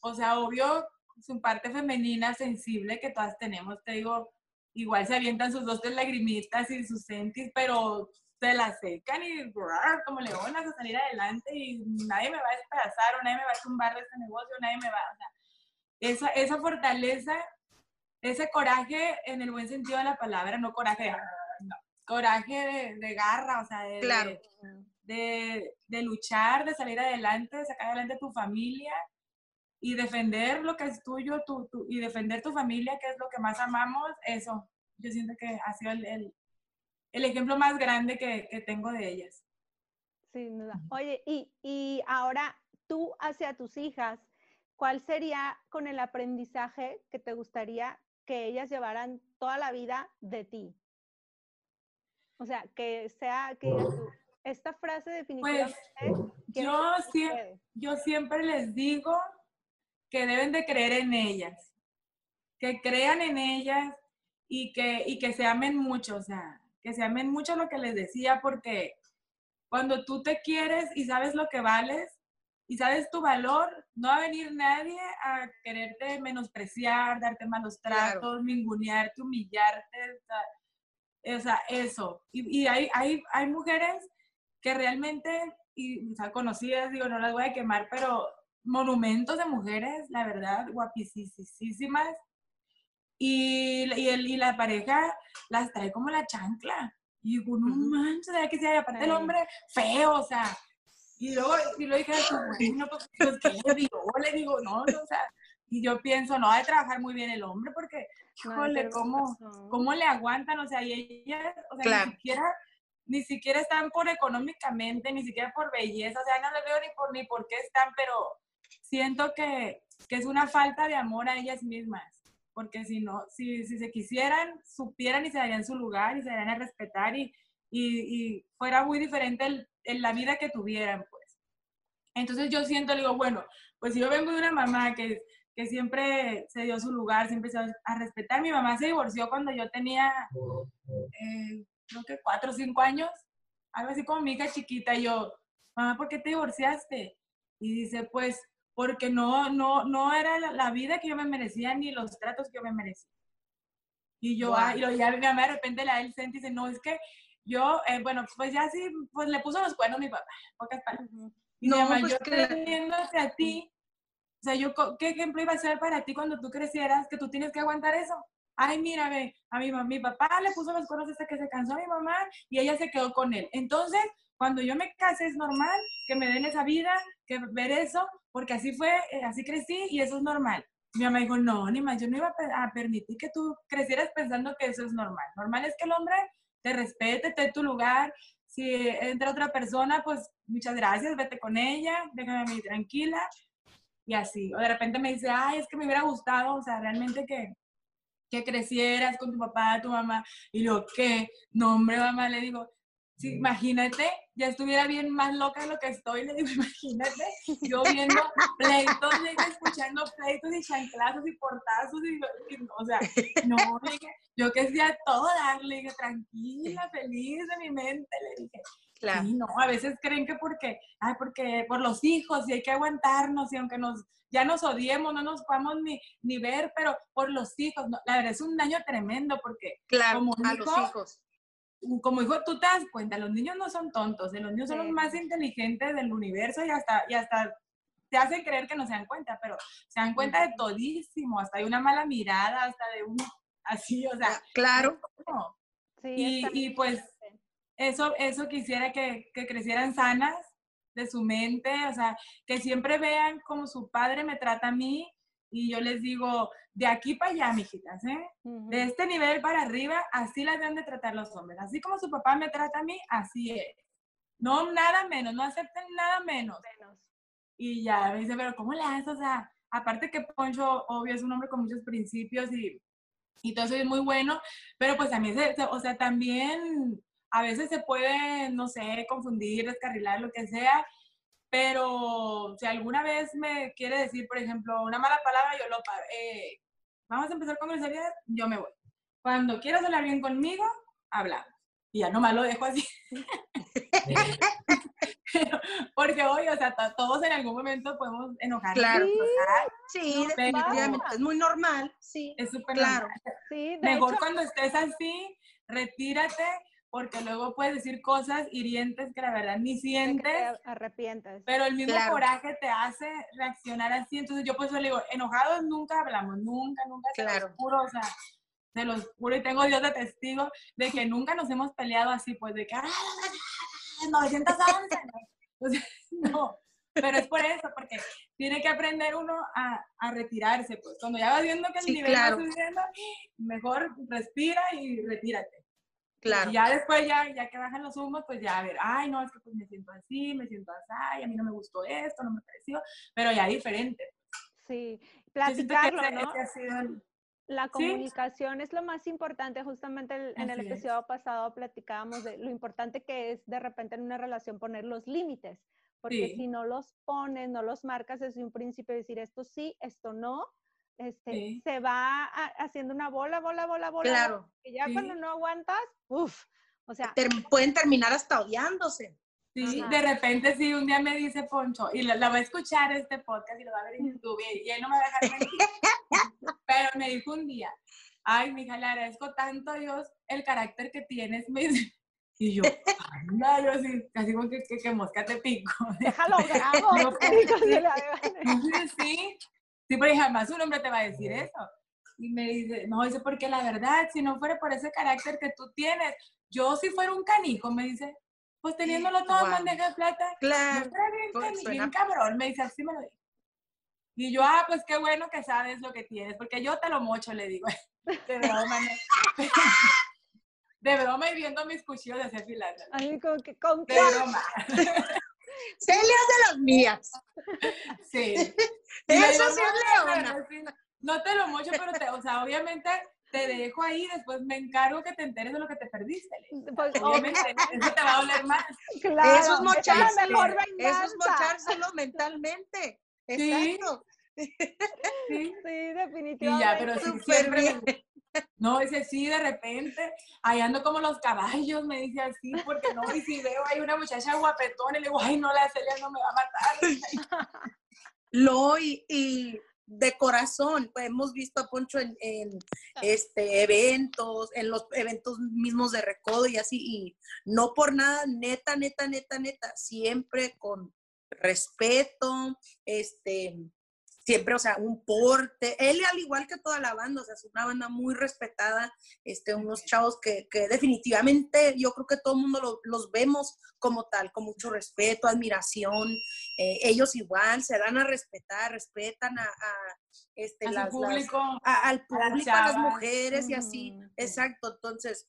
o sea, obvio, su parte femenina sensible que todas tenemos, te digo, igual se avientan sus dos tres lagrimitas y sus sentis, pero se las secan y como leonas a salir adelante y nadie me va a despedazar o nadie me va a tumbar de este negocio, nadie me va, o sea, esa, esa fortaleza, ese coraje en el buen sentido de la palabra, no coraje de, no, coraje de, de garra, o sea, de, Claro. de, de, de luchar, de salir adelante, de sacar adelante a tu familia y defender lo que es tuyo tu, tu- y defender tu familia, que es lo que más amamos, eso, yo siento que ha sido el, el, el ejemplo más grande que, que tengo de ellas. Sin duda. Oye, y, y ahora tú hacia tus hijas, ¿cuál sería con el aprendizaje que te gustaría que ellas llevaran toda la vida de ti? O sea, que sea, que esta frase definitivamente... quiero Yo, que se sie- quede". yo siempre les digo que deben de creer en ellas, que crean en ellas y que, y que se amen mucho, o sea, que se amen mucho lo que les decía, porque cuando tú te quieres y sabes lo que vales y sabes tu valor, no va a venir nadie a quererte menospreciar, darte malos Claro. tratos, ningunearte, humillarte, o sea, sea, eso. Y, y hay, hay, hay mujeres que realmente, y, o sea, conocidas, digo, no las voy a quemar, pero monumentos de mujeres, la verdad, guapísimas. Y, y, el, y la pareja las trae como la chancla. Y digo, no manches, ¿verdad que? Y aparte el hombre feo, o sea. Y luego, y luego dije, bueno, pues, ¿qué le digo? Le digo, no, no, o sea. Y yo pienso, no, ha de trabajar muy bien el hombre, porque, híjole, ¿cómo, razón. cómo le aguantan, o sea, y ellas, o sea, Claro. ni siquiera, ni siquiera están por económicamente, ni siquiera por belleza, o sea, no les veo ni por, ni por qué están, pero siento que, que es una falta de amor a ellas mismas, porque si no, si, si se quisieran, supieran y se darían su lugar y se darían a respetar y, y, y fuera muy diferente el- en la vida que tuvieran, pues. Entonces yo siento, digo, bueno, pues si yo vengo de una mamá que, que siempre se dio su lugar, siempre se dio a respetar. Mi mamá se divorció cuando yo tenía, eh, creo que cuatro o cinco años, algo así como mi hija chiquita. Y yo, mamá, ¿por qué te divorciaste? Y dice, pues, porque no, no, no era la, la vida que yo me merecía ni los tratos que yo me merecía. Y yo, Wow. ah, y lo, ya mi mamá de repente la él sente y dice, no, es que yo, eh, bueno, pues ya sí, pues le puso los cuernos mi papá, pocas palabras. Y No, mi mamá, pues, yo claro. teniéndote a ti, o sea, yo, ¿qué ejemplo iba a ser para ti cuando tú crecieras que tú tienes que aguantar eso? Ay, mira, ve, a mi, mi papá le puso los cuernos hasta que se cansó mi mamá y ella se quedó con él. Entonces, cuando yo me case es normal que me den esa vida, que ver eso, porque así fue, eh, así crecí y eso es normal. Mi mamá dijo, no, ni más, yo no iba a permitir que tú crecieras pensando que eso es normal. Normal es que el hombre te respete, tu lugar. Si entra otra persona, pues muchas gracias, vete con ella, déjame a mí tranquila. Y así. O de repente me dice, ay, es que me hubiera gustado, o sea, realmente que, que crecieras con tu papá, tu mamá. Y yo, ¿qué? No, hombre, mamá, le digo, Sí, imagínate, ya estuviera bien más loca de lo que estoy, le digo, imagínate, yo viendo pleitos, escuchando pleitos y chanclazos y portazos, y, y, o sea, no, le dije, yo que sea todo darle, dije, tranquila, feliz de mi mente, le dije. Claro. Sí, no, a veces creen que porque, ay, porque por los hijos y hay que aguantarnos y aunque nos, ya nos odiemos, no nos podamos ni, ni ver, pero por los hijos, no, la verdad es un daño tremendo porque Claro, como a hijo, los hijos. Como hijo, tú te das cuenta, los niños no son tontos, eh, los niños son los más inteligentes del universo y hasta, y hasta te hacen creer que no se dan cuenta, pero se dan cuenta de todísimo, hasta de una mala mirada, hasta de un, así, o sea, Claro, no. Sí, Y- y pues, eso, eso quisiera que, que crecieran sanas de su mente, o sea, que siempre vean como su padre me trata a mí y yo les digo, de aquí para allá, mijitas, ¿eh? Ujú. De este nivel para arriba, así las deben de tratar los hombres. Así como su papá me trata a mí, así es. No, nada menos, no acepten nada menos. Menos. Y ya me dice, pero ¿cómo le haces? O sea, aparte que Poncho, obvio, es un hombre con muchos principios y, y todo eso es muy bueno, pero pues también, se- o sea, también a veces se puede, no sé, confundir, descarrilar, lo que sea, pero si alguna vez me quiere decir, por ejemplo, una mala palabra, yo lo paro. Eh, vamos a empezar con groserías, yo me voy. Cuando quieras hablar bien conmigo, hablamos. Y ya nomás lo dejo así. Pero- porque hoy, o sea, to- todos en algún momento podemos enojarnos. Claro. sí, No, definitivamente. Es muy normal, sí. Es súper Claro. normal. Sí, Mejor hecho, cuando estés así, retírate, porque luego puedes decir cosas hirientes que la verdad ni que sientes, te arrepientes. pero el mismo Claro. coraje te hace reaccionar así. Entonces yo por eso le digo, enojados nunca hablamos, nunca, nunca, se Claro. los juro, o sea, se los juro y tengo Dios de testigo de que nunca nos hemos peleado así, pues de que, ¡ah, 911! O sea, no, pero es por eso, porque tiene que aprender uno a, a retirarse, pues cuando ya vas viendo que el Sí, nivel claro. va subiendo, mejor respira y retírate. Claro. Y ya después, ya, ya que bajan los humos, pues ya a ver, ay, no, es que pues me siento así, me siento así, a mí no me gustó esto, no me pareció, pero ya diferente. Sí, platicarlo, ese- ¿no? ese ha sido el- La Sí. comunicación es lo más importante. Justamente el- en el es. episodio pasado platicábamos de lo importante que es de repente en una relación poner los límites, porque Sí. si no los pones, no los marcas desde un principio, decir esto sí, esto no, este, Sí. se va a- haciendo una bola, bola, bola, bola. Claro. que ya Sí. cuando no aguantas, uff, o sea, Ter- pueden terminar hasta odiándose. Sí, Ajá. de repente sí, un día me dice Poncho, y la, la va a escuchar este podcast y lo va a ver en YouTube, y, y él no me va a dejar mentir. Pero me dijo un día, ay, mija, le agradezco tanto a Dios el carácter que tienes, me dice. Y yo, anda, yo así, casi como que, que, que mosca te pico. déjalo grabo. Sí, sí, porque jamás un hombre te va a decir eso. Y me dice, no, dice, porque la verdad, si no fuera por ese carácter que tú tienes, yo si fuera un canijo, me dice, pues teniéndolo todo en bandeja de plata, Claro. bien, pues, bien cabrón, me dice, así me lo dijo. Y yo, ah, pues qué bueno que sabes lo que tienes, porque yo te lo mocho, le digo. De broma. De broma y viendo mis cuchillos de hacer. Así como que con De broma. Celia es de las mías. Sí. Eso sí es "No, leona. no- te lo mocho, pero te, o sea, obviamente te dejo ahí, después me encargo que te enteres de lo que te perdiste. pues, Obviamente, eso te va a doler más. claro, Eso es es mocharse. mejor Eso es mochárselo mentalmente. Sí. Exacto. Sí. Sí, Y definitivamente. ya, pero sí, siempre bien. me- No, dice, sí, de repente, ahí ando como los caballos, me dice así, porque no, y si veo hay una muchacha guapetona, y le digo, ay, no, la Celia no me va a matar. Lo y, y de corazón, pues hemos visto a Poncho en, en, este eventos, en los eventos mismos de recodo y así, y no por nada, neta, neta, neta, neta, siempre con respeto, este, siempre, o sea, un porte, él al igual que toda la banda, o sea, es una banda muy respetada, este, unos chavos que, que definitivamente yo creo que todo el mundo lo- los vemos como tal, con mucho respeto, admiración, eh, ellos igual se dan a respetar, respetan a, a, este, las- público. a- al público, a las mujeres y así, Ujú. exacto, entonces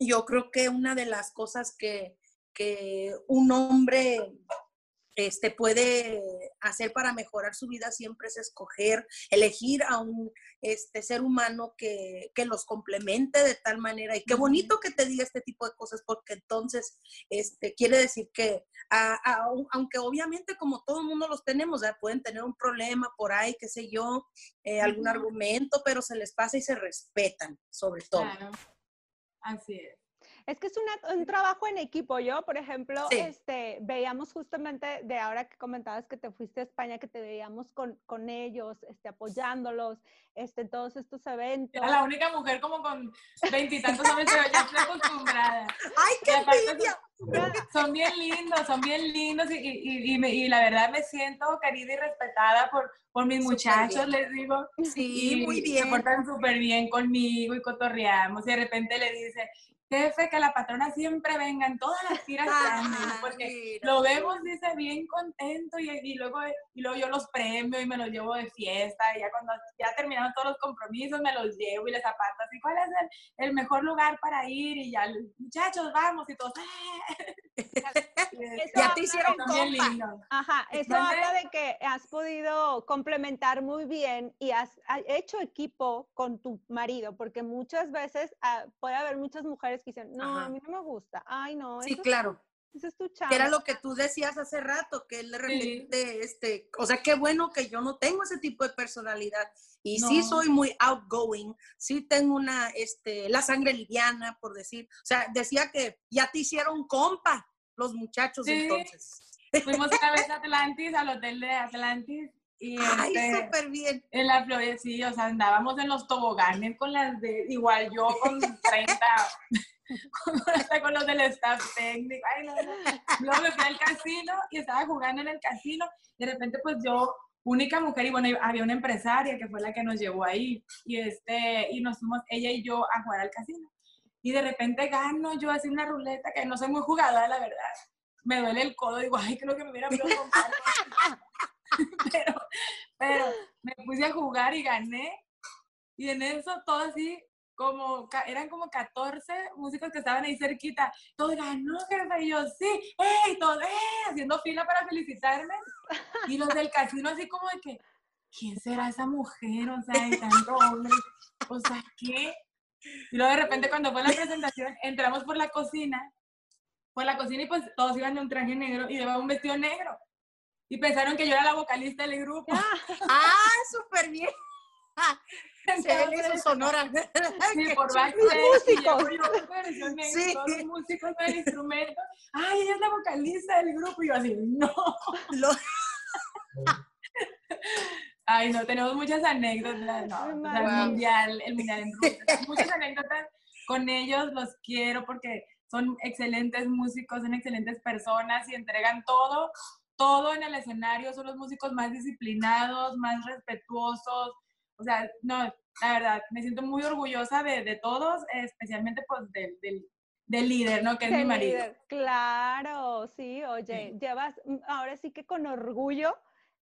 yo creo que una de las cosas que, que un hombre este, puede hacer para mejorar su vida siempre es escoger, elegir a un este, ser humano que, que los complemente de tal manera. Y qué bonito que te diga este tipo de cosas, porque entonces este, quiere decir que, aunque obviamente como todo el mundo los tenemos, pueden tener un problema por ahí, qué sé yo, eh, algún argumento, pero se les pasa y se respetan, sobre todo. Claro. Así es. Es que es un trabajo en equipo. Yo, por ejemplo, este, veíamos justamente de ahora que comentabas que te fuiste a España, que te veíamos con, con ellos, este, apoyándolos, este, todos estos eventos. Era la única mujer como con veintitantos hombres, pero ya estoy acostumbrada. ¡Ay, qué envidia! Son, bien lindos, son bien lindos y, y, y, y, la verdad me siento querida y respetada por, por mis muchachos, les digo. Sí, muy bien. Se portan súper bien conmigo y cotorreamos y de repente le dice, jefe, que la patrona siempre venga en todas las tiras porque lo vemos, dice, bien contento y, y, luego, y luego yo los premio y me los llevo de fiesta y ya cuando ya terminaron todos los compromisos me los llevo y les aparto así, ¿cuál es el, el mejor lugar para ir? Y ya, muchachos, vamos y todos, ya te hicieron bien lindo. Ajá, eso habla de que has podido complementar muy bien y has hecho equipo con tu marido, porque muchas veces ah, puede haber muchas mujeres que dicen, no, a mí no me gusta, ay, no. Sí, claro. Eso es tu Que era lo que tú decías hace rato, que él de repente, este, o sea, qué bueno que yo no tengo ese tipo de personalidad. Y sí soy muy outgoing, sí tengo una, este, la sangre liviana, por decir. O sea, decía que ya te hicieron compa los muchachos entonces. Fuimos a vez a Atlantis, al hotel de Atlantis, y Ay, este, súper bien. En la Florida, sí, o sea, andábamos en los toboganes con las de, igual yo con 30, con, con los del staff técnico. Ay, no, no. Luego me fui al casino y estaba jugando en el casino. De repente, pues yo, única mujer, y bueno, había una empresaria que fue la que nos llevó ahí. Y, este, y nos fuimos, ella y yo, a jugar al casino. Y de repente gano yo así una ruleta, que no soy muy jugadora, la verdad. Me duele el codo, digo, ay, creo que me hubiera preocupado. pero, pero me puse a jugar y gané. Y en eso todo así, como, eran como 14 músicos que estaban ahí cerquita. Todo ganó, jefe. Y yo, sí, ¡ey! Todo, ¡eh! Haciendo fila para felicitarme. Y los del casino así como de que, ¿quién será esa mujer? O sea, hay tanto hombre. O sea, ¿qué? Y luego de repente cuando fue la presentación, entramos por la cocina, por la cocina y pues todos iban de un traje negro y llevaba un vestido negro y pensaron que yo era la vocalista del grupo. ah, súper bien. Se hizo sonora. Sí, por músicos. sí. Todos músicos del instrumento. Ay, ella es la vocalista del grupo. Y yo así, no. Ay, no, tenemos muchas anécdotas. No, o sea, el mundial, el mundial en Rusia. Muchas anécdotas con ellos, los quiero porque son excelentes músicos, son excelentes personas y entregan todo todo en el escenario, son los músicos más disciplinados, más respetuosos. O sea, no, la verdad, me siento muy orgullosa de, de todos, especialmente pues del, del, del, líder, ¿no? Que es mi marido. Claro, sí, oye, llevas, mm, ahora sí que con orgullo,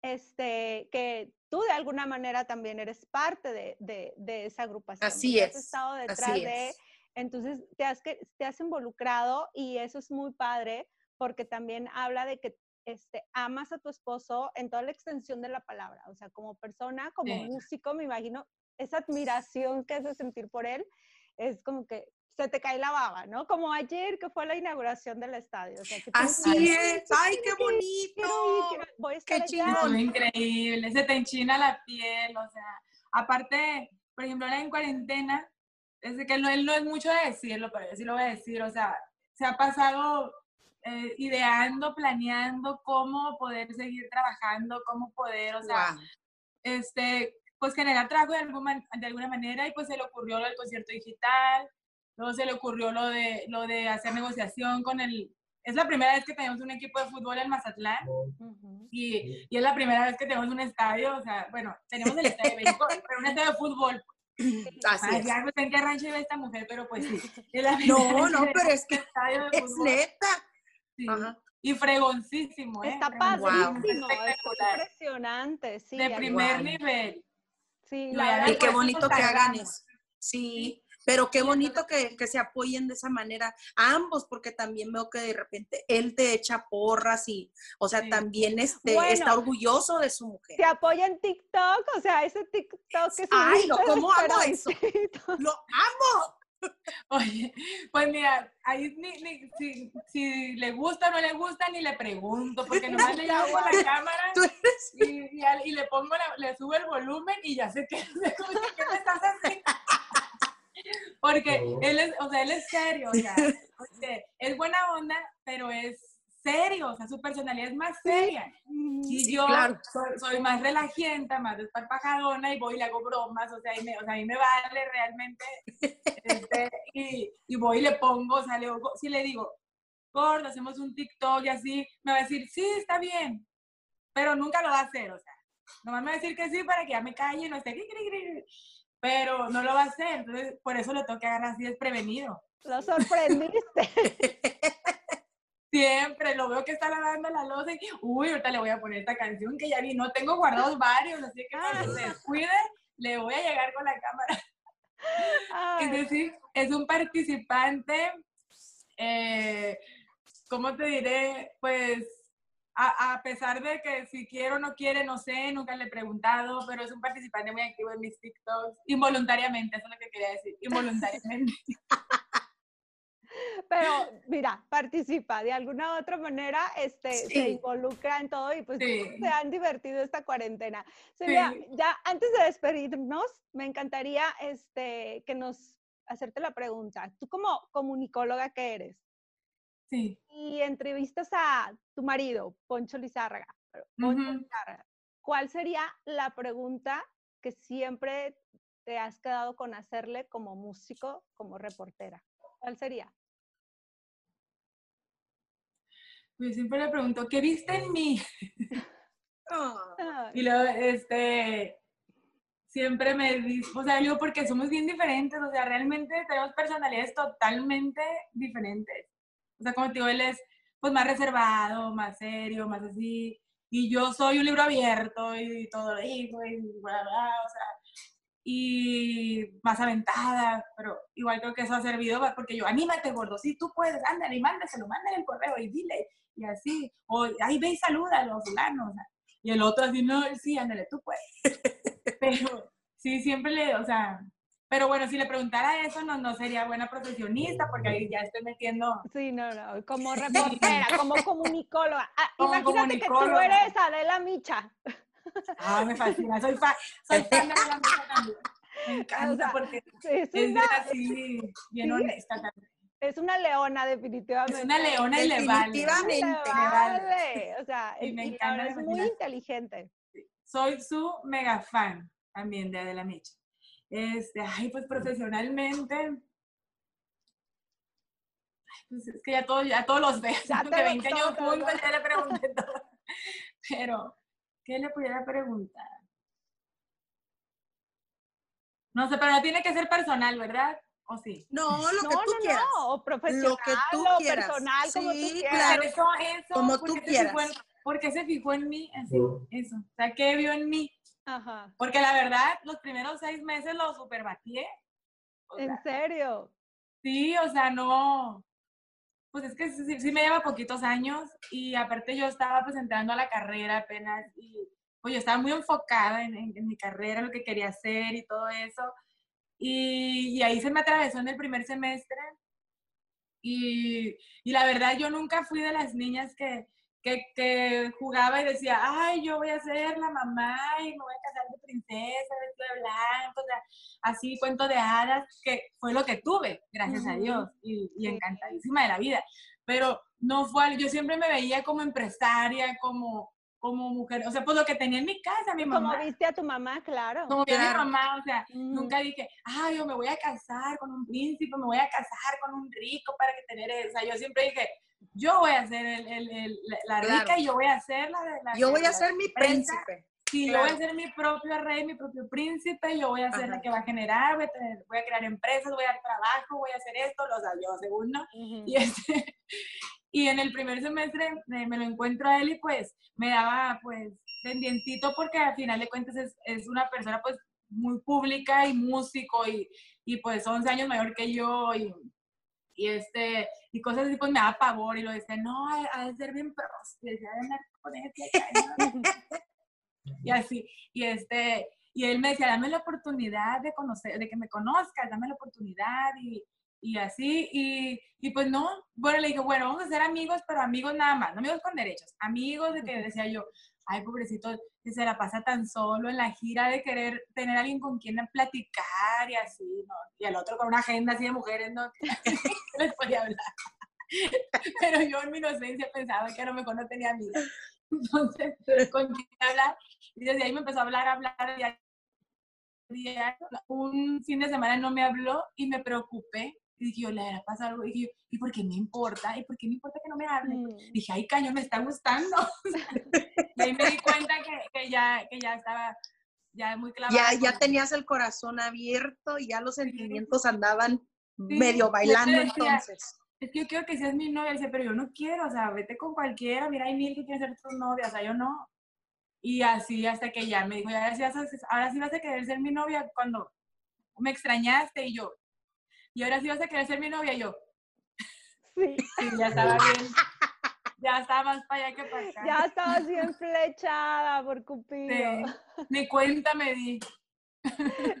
este, que tú de alguna manera también eres parte de, de, de esa agrupación. Así es. Has estado detrás de, entonces te has, te has involucrado y eso es muy padre porque también habla de que este, amas a tu esposo en toda la extensión de la palabra, o sea, como persona, como músico, me imagino, esa admiración que hace sentir por él es como que se te cae la baba, ¿no? Como ayer que fue la inauguración del estadio. Así es, ay, qué bonito. voy a estar qué chingón. Increíble, se te enchina la piel, o sea, aparte, por ejemplo, ahora en cuarentena, es que no, él no es mucho de decirlo, pero yo sí lo voy a decir, o sea, se ha pasado eh, ideando, planeando cómo poder seguir trabajando, cómo poder, o sea, este, pues generar trabajo de alguna, de alguna manera y pues se le ocurrió lo del concierto digital, luego se le ocurrió lo de, lo de hacer negociación con el... Es la primera vez que tenemos un equipo de fútbol en Mazatlán y, y, es la primera vez que tenemos un estadio, o sea, bueno, tenemos el estadio de béisbol, pero un estadio de fútbol. Así Ay, Ya no sé en qué rancho vive esta mujer, pero pues sí. no, no, pero es que es neta. Y fregoncísimo, ¿eh? Está padrísimo, impresionante, sí. De primer nivel. Sí, y qué bonito que hagan eso. Sí, Pero qué bonito que, que, se apoyen de esa manera ambos, porque también veo que de repente él te echa porras y, o sea, también este, está orgulloso de su mujer. Se apoya en TikTok, o sea, ese TikTok que Ay, ¿cómo amo eso? ¡Lo amo! Oye, pues mira, ahí ni, ni, si, si, le gusta o no le gusta, ni le pregunto, porque nomás le llamo a la cámara y, y, le pongo, le subo el volumen y ya sé que, ¿qué me estás haciendo? Porque él es, o sea, él es serio, o sea, es buena onda, pero es serio, o sea, su personalidad es más seria. Y yo soy, más relajenta, más desparpajadona y voy y le hago bromas, o sea, y me, o sea, a mí me vale realmente. Este, y, y, voy y le pongo, o sea, le, si le digo, gordo, hacemos un TikTok y así, me va a decir, sí, está bien, pero nunca lo va a hacer, o sea, nomás me va a decir que sí para que ya me calle y no esté, pero no lo va a hacer, entonces por eso lo tengo que agarrar así desprevenido. Lo sorprendiste. Siempre lo veo que está lavando la losa y, uy, ahorita le voy a poner esta canción que ya vi, no tengo guardados varios, así que cuando se descuide, le voy a llegar con la cámara. Es decir, es un participante, eh, ¿cómo te diré? Pues a, a, pesar de que si quiere o no quiere, no sé, nunca le he preguntado, pero es un participante muy activo en mis TikToks, involuntariamente, eso es lo que quería decir, involuntariamente. Pero mira, participa de alguna u otra manera, este, se involucra en todo y pues se han divertido esta cuarentena. Silvia, ya antes de despedirnos, me encantaría este, que nos hacerte la pregunta. Tú como comunicóloga que eres, sí. y entrevistas a tu marido, Poncho Lizárraga, Poncho Lizárraga, ¿cuál sería la pregunta que siempre te has quedado con hacerle como músico, como reportera? ¿Cuál sería? Yo siempre le pregunto, ¿qué viste en mí? y luego, este, siempre me dice, o sea, digo, porque somos bien diferentes, o sea, realmente tenemos personalidades totalmente diferentes. O sea, como te digo, él es pues más reservado, más serio, más así, y yo soy un libro abierto y todo lo digo y bla, bla, o sea, y más aventada, pero igual creo que eso ha servido porque yo, anímate, gordo, sí, tú puedes, ándale y mándaselo, mándale el correo y dile, y así, o ahí ve y saluda a los fulanos, y el otro así, no, sí, ándale, tú puedes. pero sí, siempre le, o sea, pero bueno, si le preguntara eso, no, no sería buena profesionista, porque ahí ya estoy metiendo. Sí, no, no, como reportera, como comunicóloga. Ah, imagínate que tú eres Adela Micha. Ah, me fascina, soy, fan, soy fan de Adela Micha también. Me encanta porque es, una, así, bien honesta también. Es una leona, definitivamente. Es una leona y le vale. Definitivamente. Le vale. O sea, y me encanta. Es muy inteligente. Soy su mega fan también de Adela Micha. Este, ay, pues profesionalmente. pues es que ya, todo, ya todos los veo. Ya que 20 años juntos ya le pregunté todo. Pero, ¿qué le pudiera preguntar? No sé, pero no tiene que ser personal, ¿verdad? ¿O sí? No, lo que tú quieras. No, o profesional, lo que tú o quieras. personal, sí, como tú quieras. Claro, eso, eso, como tú quieras. porque se fijó en mí, así, eso. O sea, ¿qué vio en mí? Ajá. Porque la verdad, los primeros seis meses lo super ¿En serio? Sí, o sea, no. Pues es que sí, me lleva poquitos años y aparte yo estaba pues entrando a la carrera apenas y pues yo estaba muy enfocada en, en, mi carrera, lo que quería hacer y todo eso. Y, y, ahí se me atravesó en el primer semestre. Y, y la verdad yo nunca fui de las niñas que, que, que, jugaba y decía, ay, yo voy a ser la mamá y me voy a casar de princesa, de blanco, así cuento de hadas, que fue lo que tuve, gracias a Dios, y, y, encantadísima de la vida. Pero no fue, yo siempre me veía como empresaria, como, como mujer, o sea, pues lo que tenía en mi casa, mi mamá. Como viste a tu mamá, claro. Como vi a mi mamá, o sea, nunca dije, ay, yo me voy a casar con un príncipe, me voy a casar con un rico para que tener eso. O sea, yo siempre dije, yo voy a ser el, el, la rica y yo voy a ser la de la... Yo voy a ser mi príncipe. Sí, yo voy a ser mi propio rey, mi propio príncipe, yo voy a ser la que va a generar, voy a, voy a, crear empresas, voy a dar trabajo, voy a hacer esto, lo sea, yo según, ¿no? y, este, y en el primer semestre me, me, lo encuentro a él y pues me daba pues pendientito porque al final de cuentas es, es una persona pues muy pública y músico y, y pues 11 años mayor que yo y, y este, y cosas así, pues me da pavor y lo decía, no, ha de ser bien este y así, y este, y él me decía, dame la oportunidad de conocer, de que me conozcas, dame la oportunidad y, y así, y, y, pues no, bueno, le dije, bueno, vamos a ser amigos, pero amigos nada más, no amigos con derechos, amigos de que decía yo, ay, pobrecito, que se la pasa tan solo en la gira de querer tener a alguien con quien platicar y así, ¿no? Y al otro con una agenda así de mujeres, ¿no? Les podía hablar. Pero yo en mi inocencia pensaba que a lo mejor no tenía amigos. Entonces, con quién hablar. Y desde ahí me empezó a hablar, a hablar, y un fin de semana no me habló y me preocupé y dije, yo, le hará pasado algo. Y dije, ¿y por qué me importa? ¿Y por qué me importa que no me hable? Mm. Dije, ay, caño, me está gustando. y ahí me di cuenta que, que, ya, que ya estaba ya muy clavado. Ya, ya tenías el corazón abierto y ya los sentimientos andaban medio bailando entonces. Es que yo quiero que seas mi novia. Dice, pero yo no quiero, o sea, vete con cualquiera. Mira, hay mil que quieren ser tu novia, o sea, yo no. Y así hasta que ya me dijo, ya, ahora sí vas a querer ser mi novia cuando me extrañaste. Y yo, y ahora sí vas a querer ser mi novia. Y yo, sí. sí ya estaba bien. Ya estaba más para allá que para acá. Ya estabas bien flechada por Cupido. Sí. Ni cuenta me di.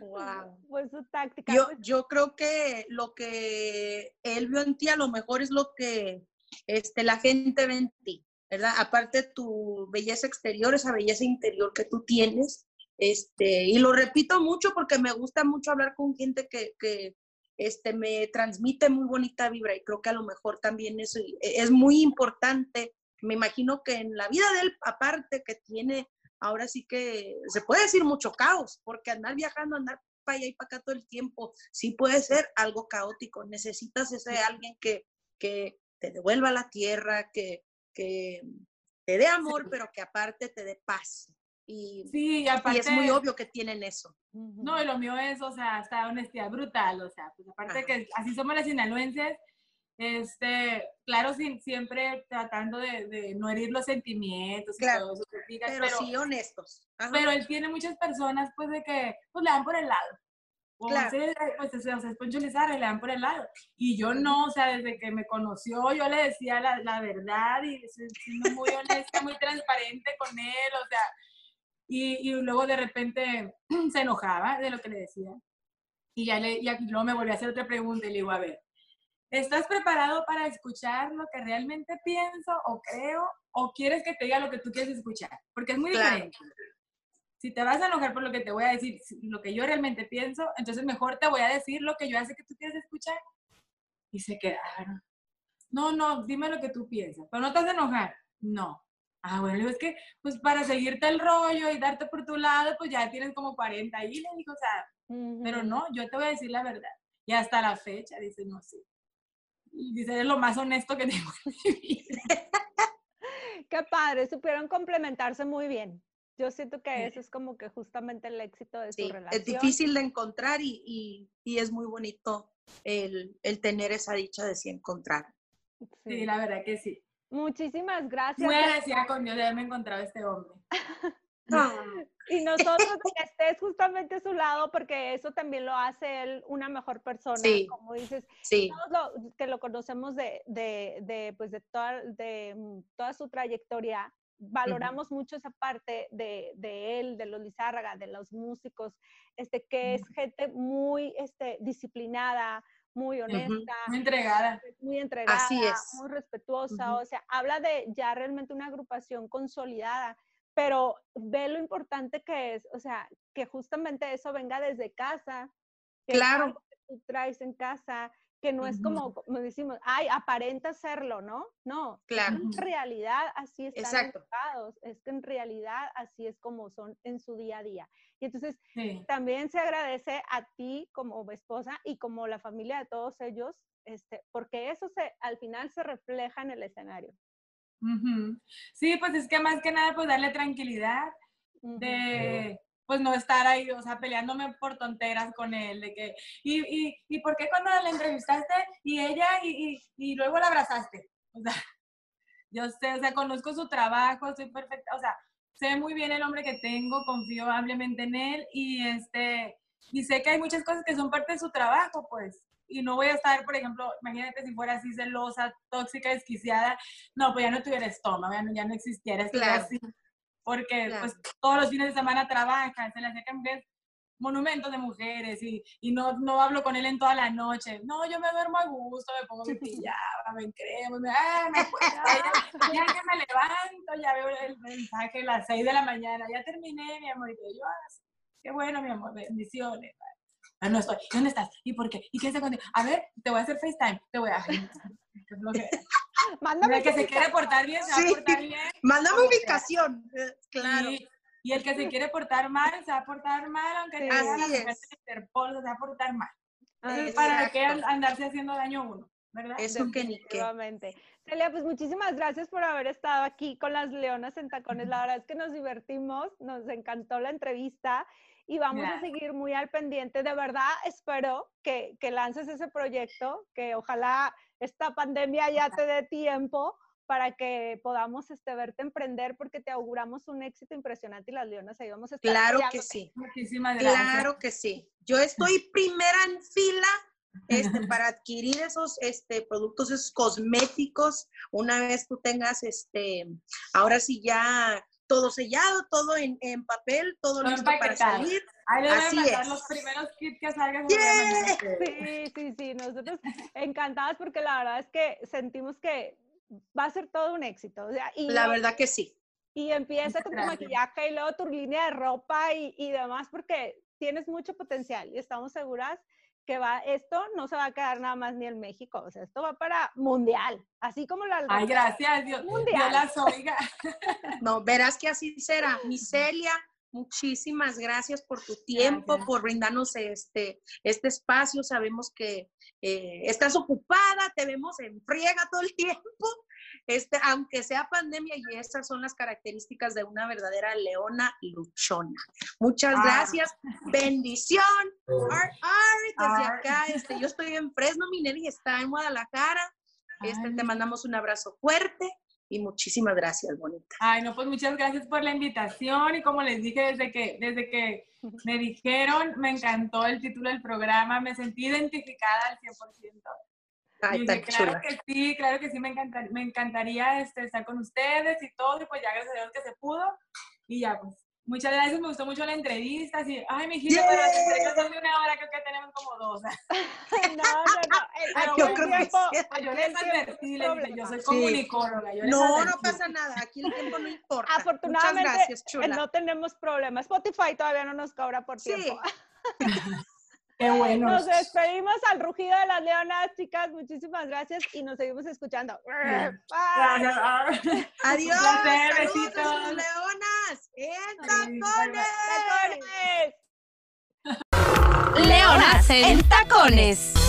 Wow. Pues su táctica. Yo, pues. yo creo que lo que él vio en ti a lo mejor es lo que este, la gente ve en ti, ¿verdad? Aparte tu belleza exterior, esa belleza interior que tú tienes. Este, y lo repito mucho porque me gusta mucho hablar con gente que, que este, me transmite muy bonita vibra y creo que a lo mejor también eso es muy importante. Me imagino que en la vida de él, aparte que tiene ahora sí que se puede decir mucho caos, porque andar viajando, andar para allá y para acá todo el tiempo, sí puede ser algo caótico. Necesitas ese alguien que, que te devuelva la tierra, que, que te dé amor, pero que aparte te dé paz. Y, sí, aparte, y es muy obvio que tienen eso. No, y lo mío es, o sea, hasta honestidad brutal, o sea, pues aparte Ajá. que así somos las sinaloenses, este, claro, sin, siempre tratando de, de, no herir los sentimientos y claro, todo eso digas, pero, pero, sí honestos. Ajá. Pero él tiene muchas personas, pues, de que, pues, le dan por el lado. O claro. se, pues, o sea, es Poncho Lizarra y le dan por el lado. Y yo no, o sea, desde que me conoció, yo le decía la, la verdad y siendo muy honesta, muy transparente con él, o sea, y, y luego de repente se enojaba de lo que le decía. Y ya, le, ya luego me volví a hacer otra pregunta y le digo, a ver, ¿Estás preparado para escuchar lo que realmente pienso o creo? ¿O quieres que te diga lo que tú quieres escuchar? Porque es muy claro. diferente. Si te vas a enojar por lo que te voy a decir, lo que yo realmente pienso, entonces mejor te voy a decir lo que yo hace que tú quieres escuchar. Y se quedaron. No, no, dime lo que tú piensas. ¿Pero no te vas a enojar? No. Ah, bueno, es que, pues para seguirte el rollo y darte por tu lado, pues ya tienes como 40 ahí, le digo, o sea, uh -huh. pero no, yo te voy a decir la verdad. Y hasta la fecha, dice, no, sí dice, es lo más honesto que tengo en mi vida. Qué padre, supieron complementarse muy bien. Yo siento que eso es como que justamente el éxito de sí, su relación. Es difícil de encontrar y, y, y es muy bonito el, el, tener esa dicha de sí encontrar. Sí. sí, la verdad que sí. Muchísimas gracias. Muy agradecida con Dios de haberme encontrado este hombre. Y nosotros que estés justamente a su lado, porque eso también lo hace él una mejor persona, sí, como dices, sí. todos lo, que lo conocemos de, de, de, pues de, toda, de toda su trayectoria, valoramos uh -huh. mucho esa parte de, de, él, de los Lizárraga, de los músicos, este, que es gente muy este, disciplinada, muy honesta, uh -huh. muy entregada, muy entregada, Así es. muy respetuosa, uh -huh. o sea, habla de ya realmente una agrupación consolidada pero ve lo importante que es, o sea, que justamente eso venga desde casa. Que claro. Que tú traes en casa, que no es como, como decimos, ay, aparenta serlo, ¿no? No, claro. en realidad así están educados, es que en realidad así es como son en su día a día. Y entonces sí. también se agradece a ti como esposa y como la familia de todos ellos, este, porque eso se, al final se refleja en el escenario. Uh -huh. Sí, pues es que más que nada, pues darle tranquilidad uh -huh. de, pues no estar ahí, o sea, peleándome por tonteras con él, de que, ¿y, y, y por qué cuando la entrevistaste y ella y, y, y luego la abrazaste? O sea, yo sé, o sea, conozco su trabajo, estoy perfecta, o sea, sé muy bien el hombre que tengo, confío ampliamente en él y este y sé que hay muchas cosas que son parte de su trabajo, pues. Y no voy a estar, por ejemplo, imagínate si fuera así celosa, tóxica, desquiciada, no, pues ya no tuviera estómago, ya no, ya no existiera, Claro. así. Porque Claro. pues todos los fines de semana trabaja, se le acercan monumentos de mujeres y, y no, no hablo con él en toda la noche. No, yo me duermo a gusto, me pongo mi pijama, me cremo, me, ah, me ya, ya que me levanto, ya veo el mensaje a las 6 de la mañana, ya terminé, mi amor, y yo, ah, qué bueno, mi amor, bendiciones. Ah, no estoy. ¿Dónde estás? ¿Y por qué? ¿Y qué está contigo? A ver, te voy a hacer FaceTime. Te voy a... Mándame El que se quiere portar bien, se va Sí. a portar bien. Mándame ubicación. eh, Claro. Y, y el que se quiere portar mal, se va a portar mal, aunque Sí. te digan Así las mujeres es. de Interpol, se va a portar mal. Exacto. ¿Para qué an- andarse haciendo daño a uno? ¿Verdad? Eso que ni qué. Celia, pues muchísimas gracias por haber estado aquí con las Leonas en Tacones. La verdad es que nos divertimos, nos encantó la entrevista y vamos a seguir muy al pendiente. De verdad, espero que, que lances ese proyecto, que ojalá esta pandemia ya te dé tiempo para que podamos este, verte emprender porque te auguramos un éxito impresionante y las Leonas ahí vamos a estar. Claro que sí. Muchísimas gracias. Claro que sí. Yo estoy primera en fila este, para adquirir esos este, productos, esos cosméticos, una vez tú tengas, este, ahora sí ya todo sellado, todo en, en papel, todo listo para salir. Ahí les voy a Así mandar es. los primeros kits que salgan. ustedes. Sí, sí, sí, nosotros encantadas porque la verdad es que sentimos que va a ser todo un éxito. O sea, y, La verdad que sí. y empieza con tu maquillaje y luego tu línea de ropa y, y demás porque tienes mucho potencial y estamos seguras que va, esto no se va a quedar nada más ni en México, o sea, esto va para mundial, así como la... Ay, gracias, Dios, Dios Mundial. las oiga. No, verás que así será. Mi Celia, muchísimas gracias por tu tiempo, Gracias. por brindarnos este, este espacio. Sabemos que eh, estás ocupada, te vemos en friega todo el tiempo, este, aunque sea pandemia, y esas son las características de una verdadera leona luchona. Muchas Ah. gracias. Bendición. Art, desde acá, este, yo estoy en Fresno, mi Nelly está en Guadalajara. Este, Ay. te mandamos un abrazo fuerte y muchísimas gracias, bonita. Ay, no, pues muchas gracias por la invitación y como les dije desde que, desde que me dijeron, me encantó el título del programa, me sentí identificada al 100%. Ay, Y dije, claro chula. que sí, claro que sí, me, encantar, me encantaría este, estar con ustedes y todo, y pues ya gracias a Dios que se pudo. Y ya, pues, muchas gracias, me gustó mucho la entrevista, así, ay, mi hijita, pero las entrevistas son de una hora, creo que tenemos como dos. No, no, no, el- Pero aquí yo creo que tiempo, sí. aquí Yo les advertí, les dije, yo soy Sí. comunicóloga. Yo les No, no advertí. pasa nada. Aquí el tiempo no importa. Afortunadamente, Muchas gracias, eh, chula. no tenemos problema. Spotify todavía no nos cobra por Sí. tiempo. Qué bueno. Nos despedimos al rugido de las leonas, chicas. Muchísimas gracias y nos seguimos escuchando. Bye. Adiós. Placer, a leonas. En. ¡Tacones! Leonas en tacones.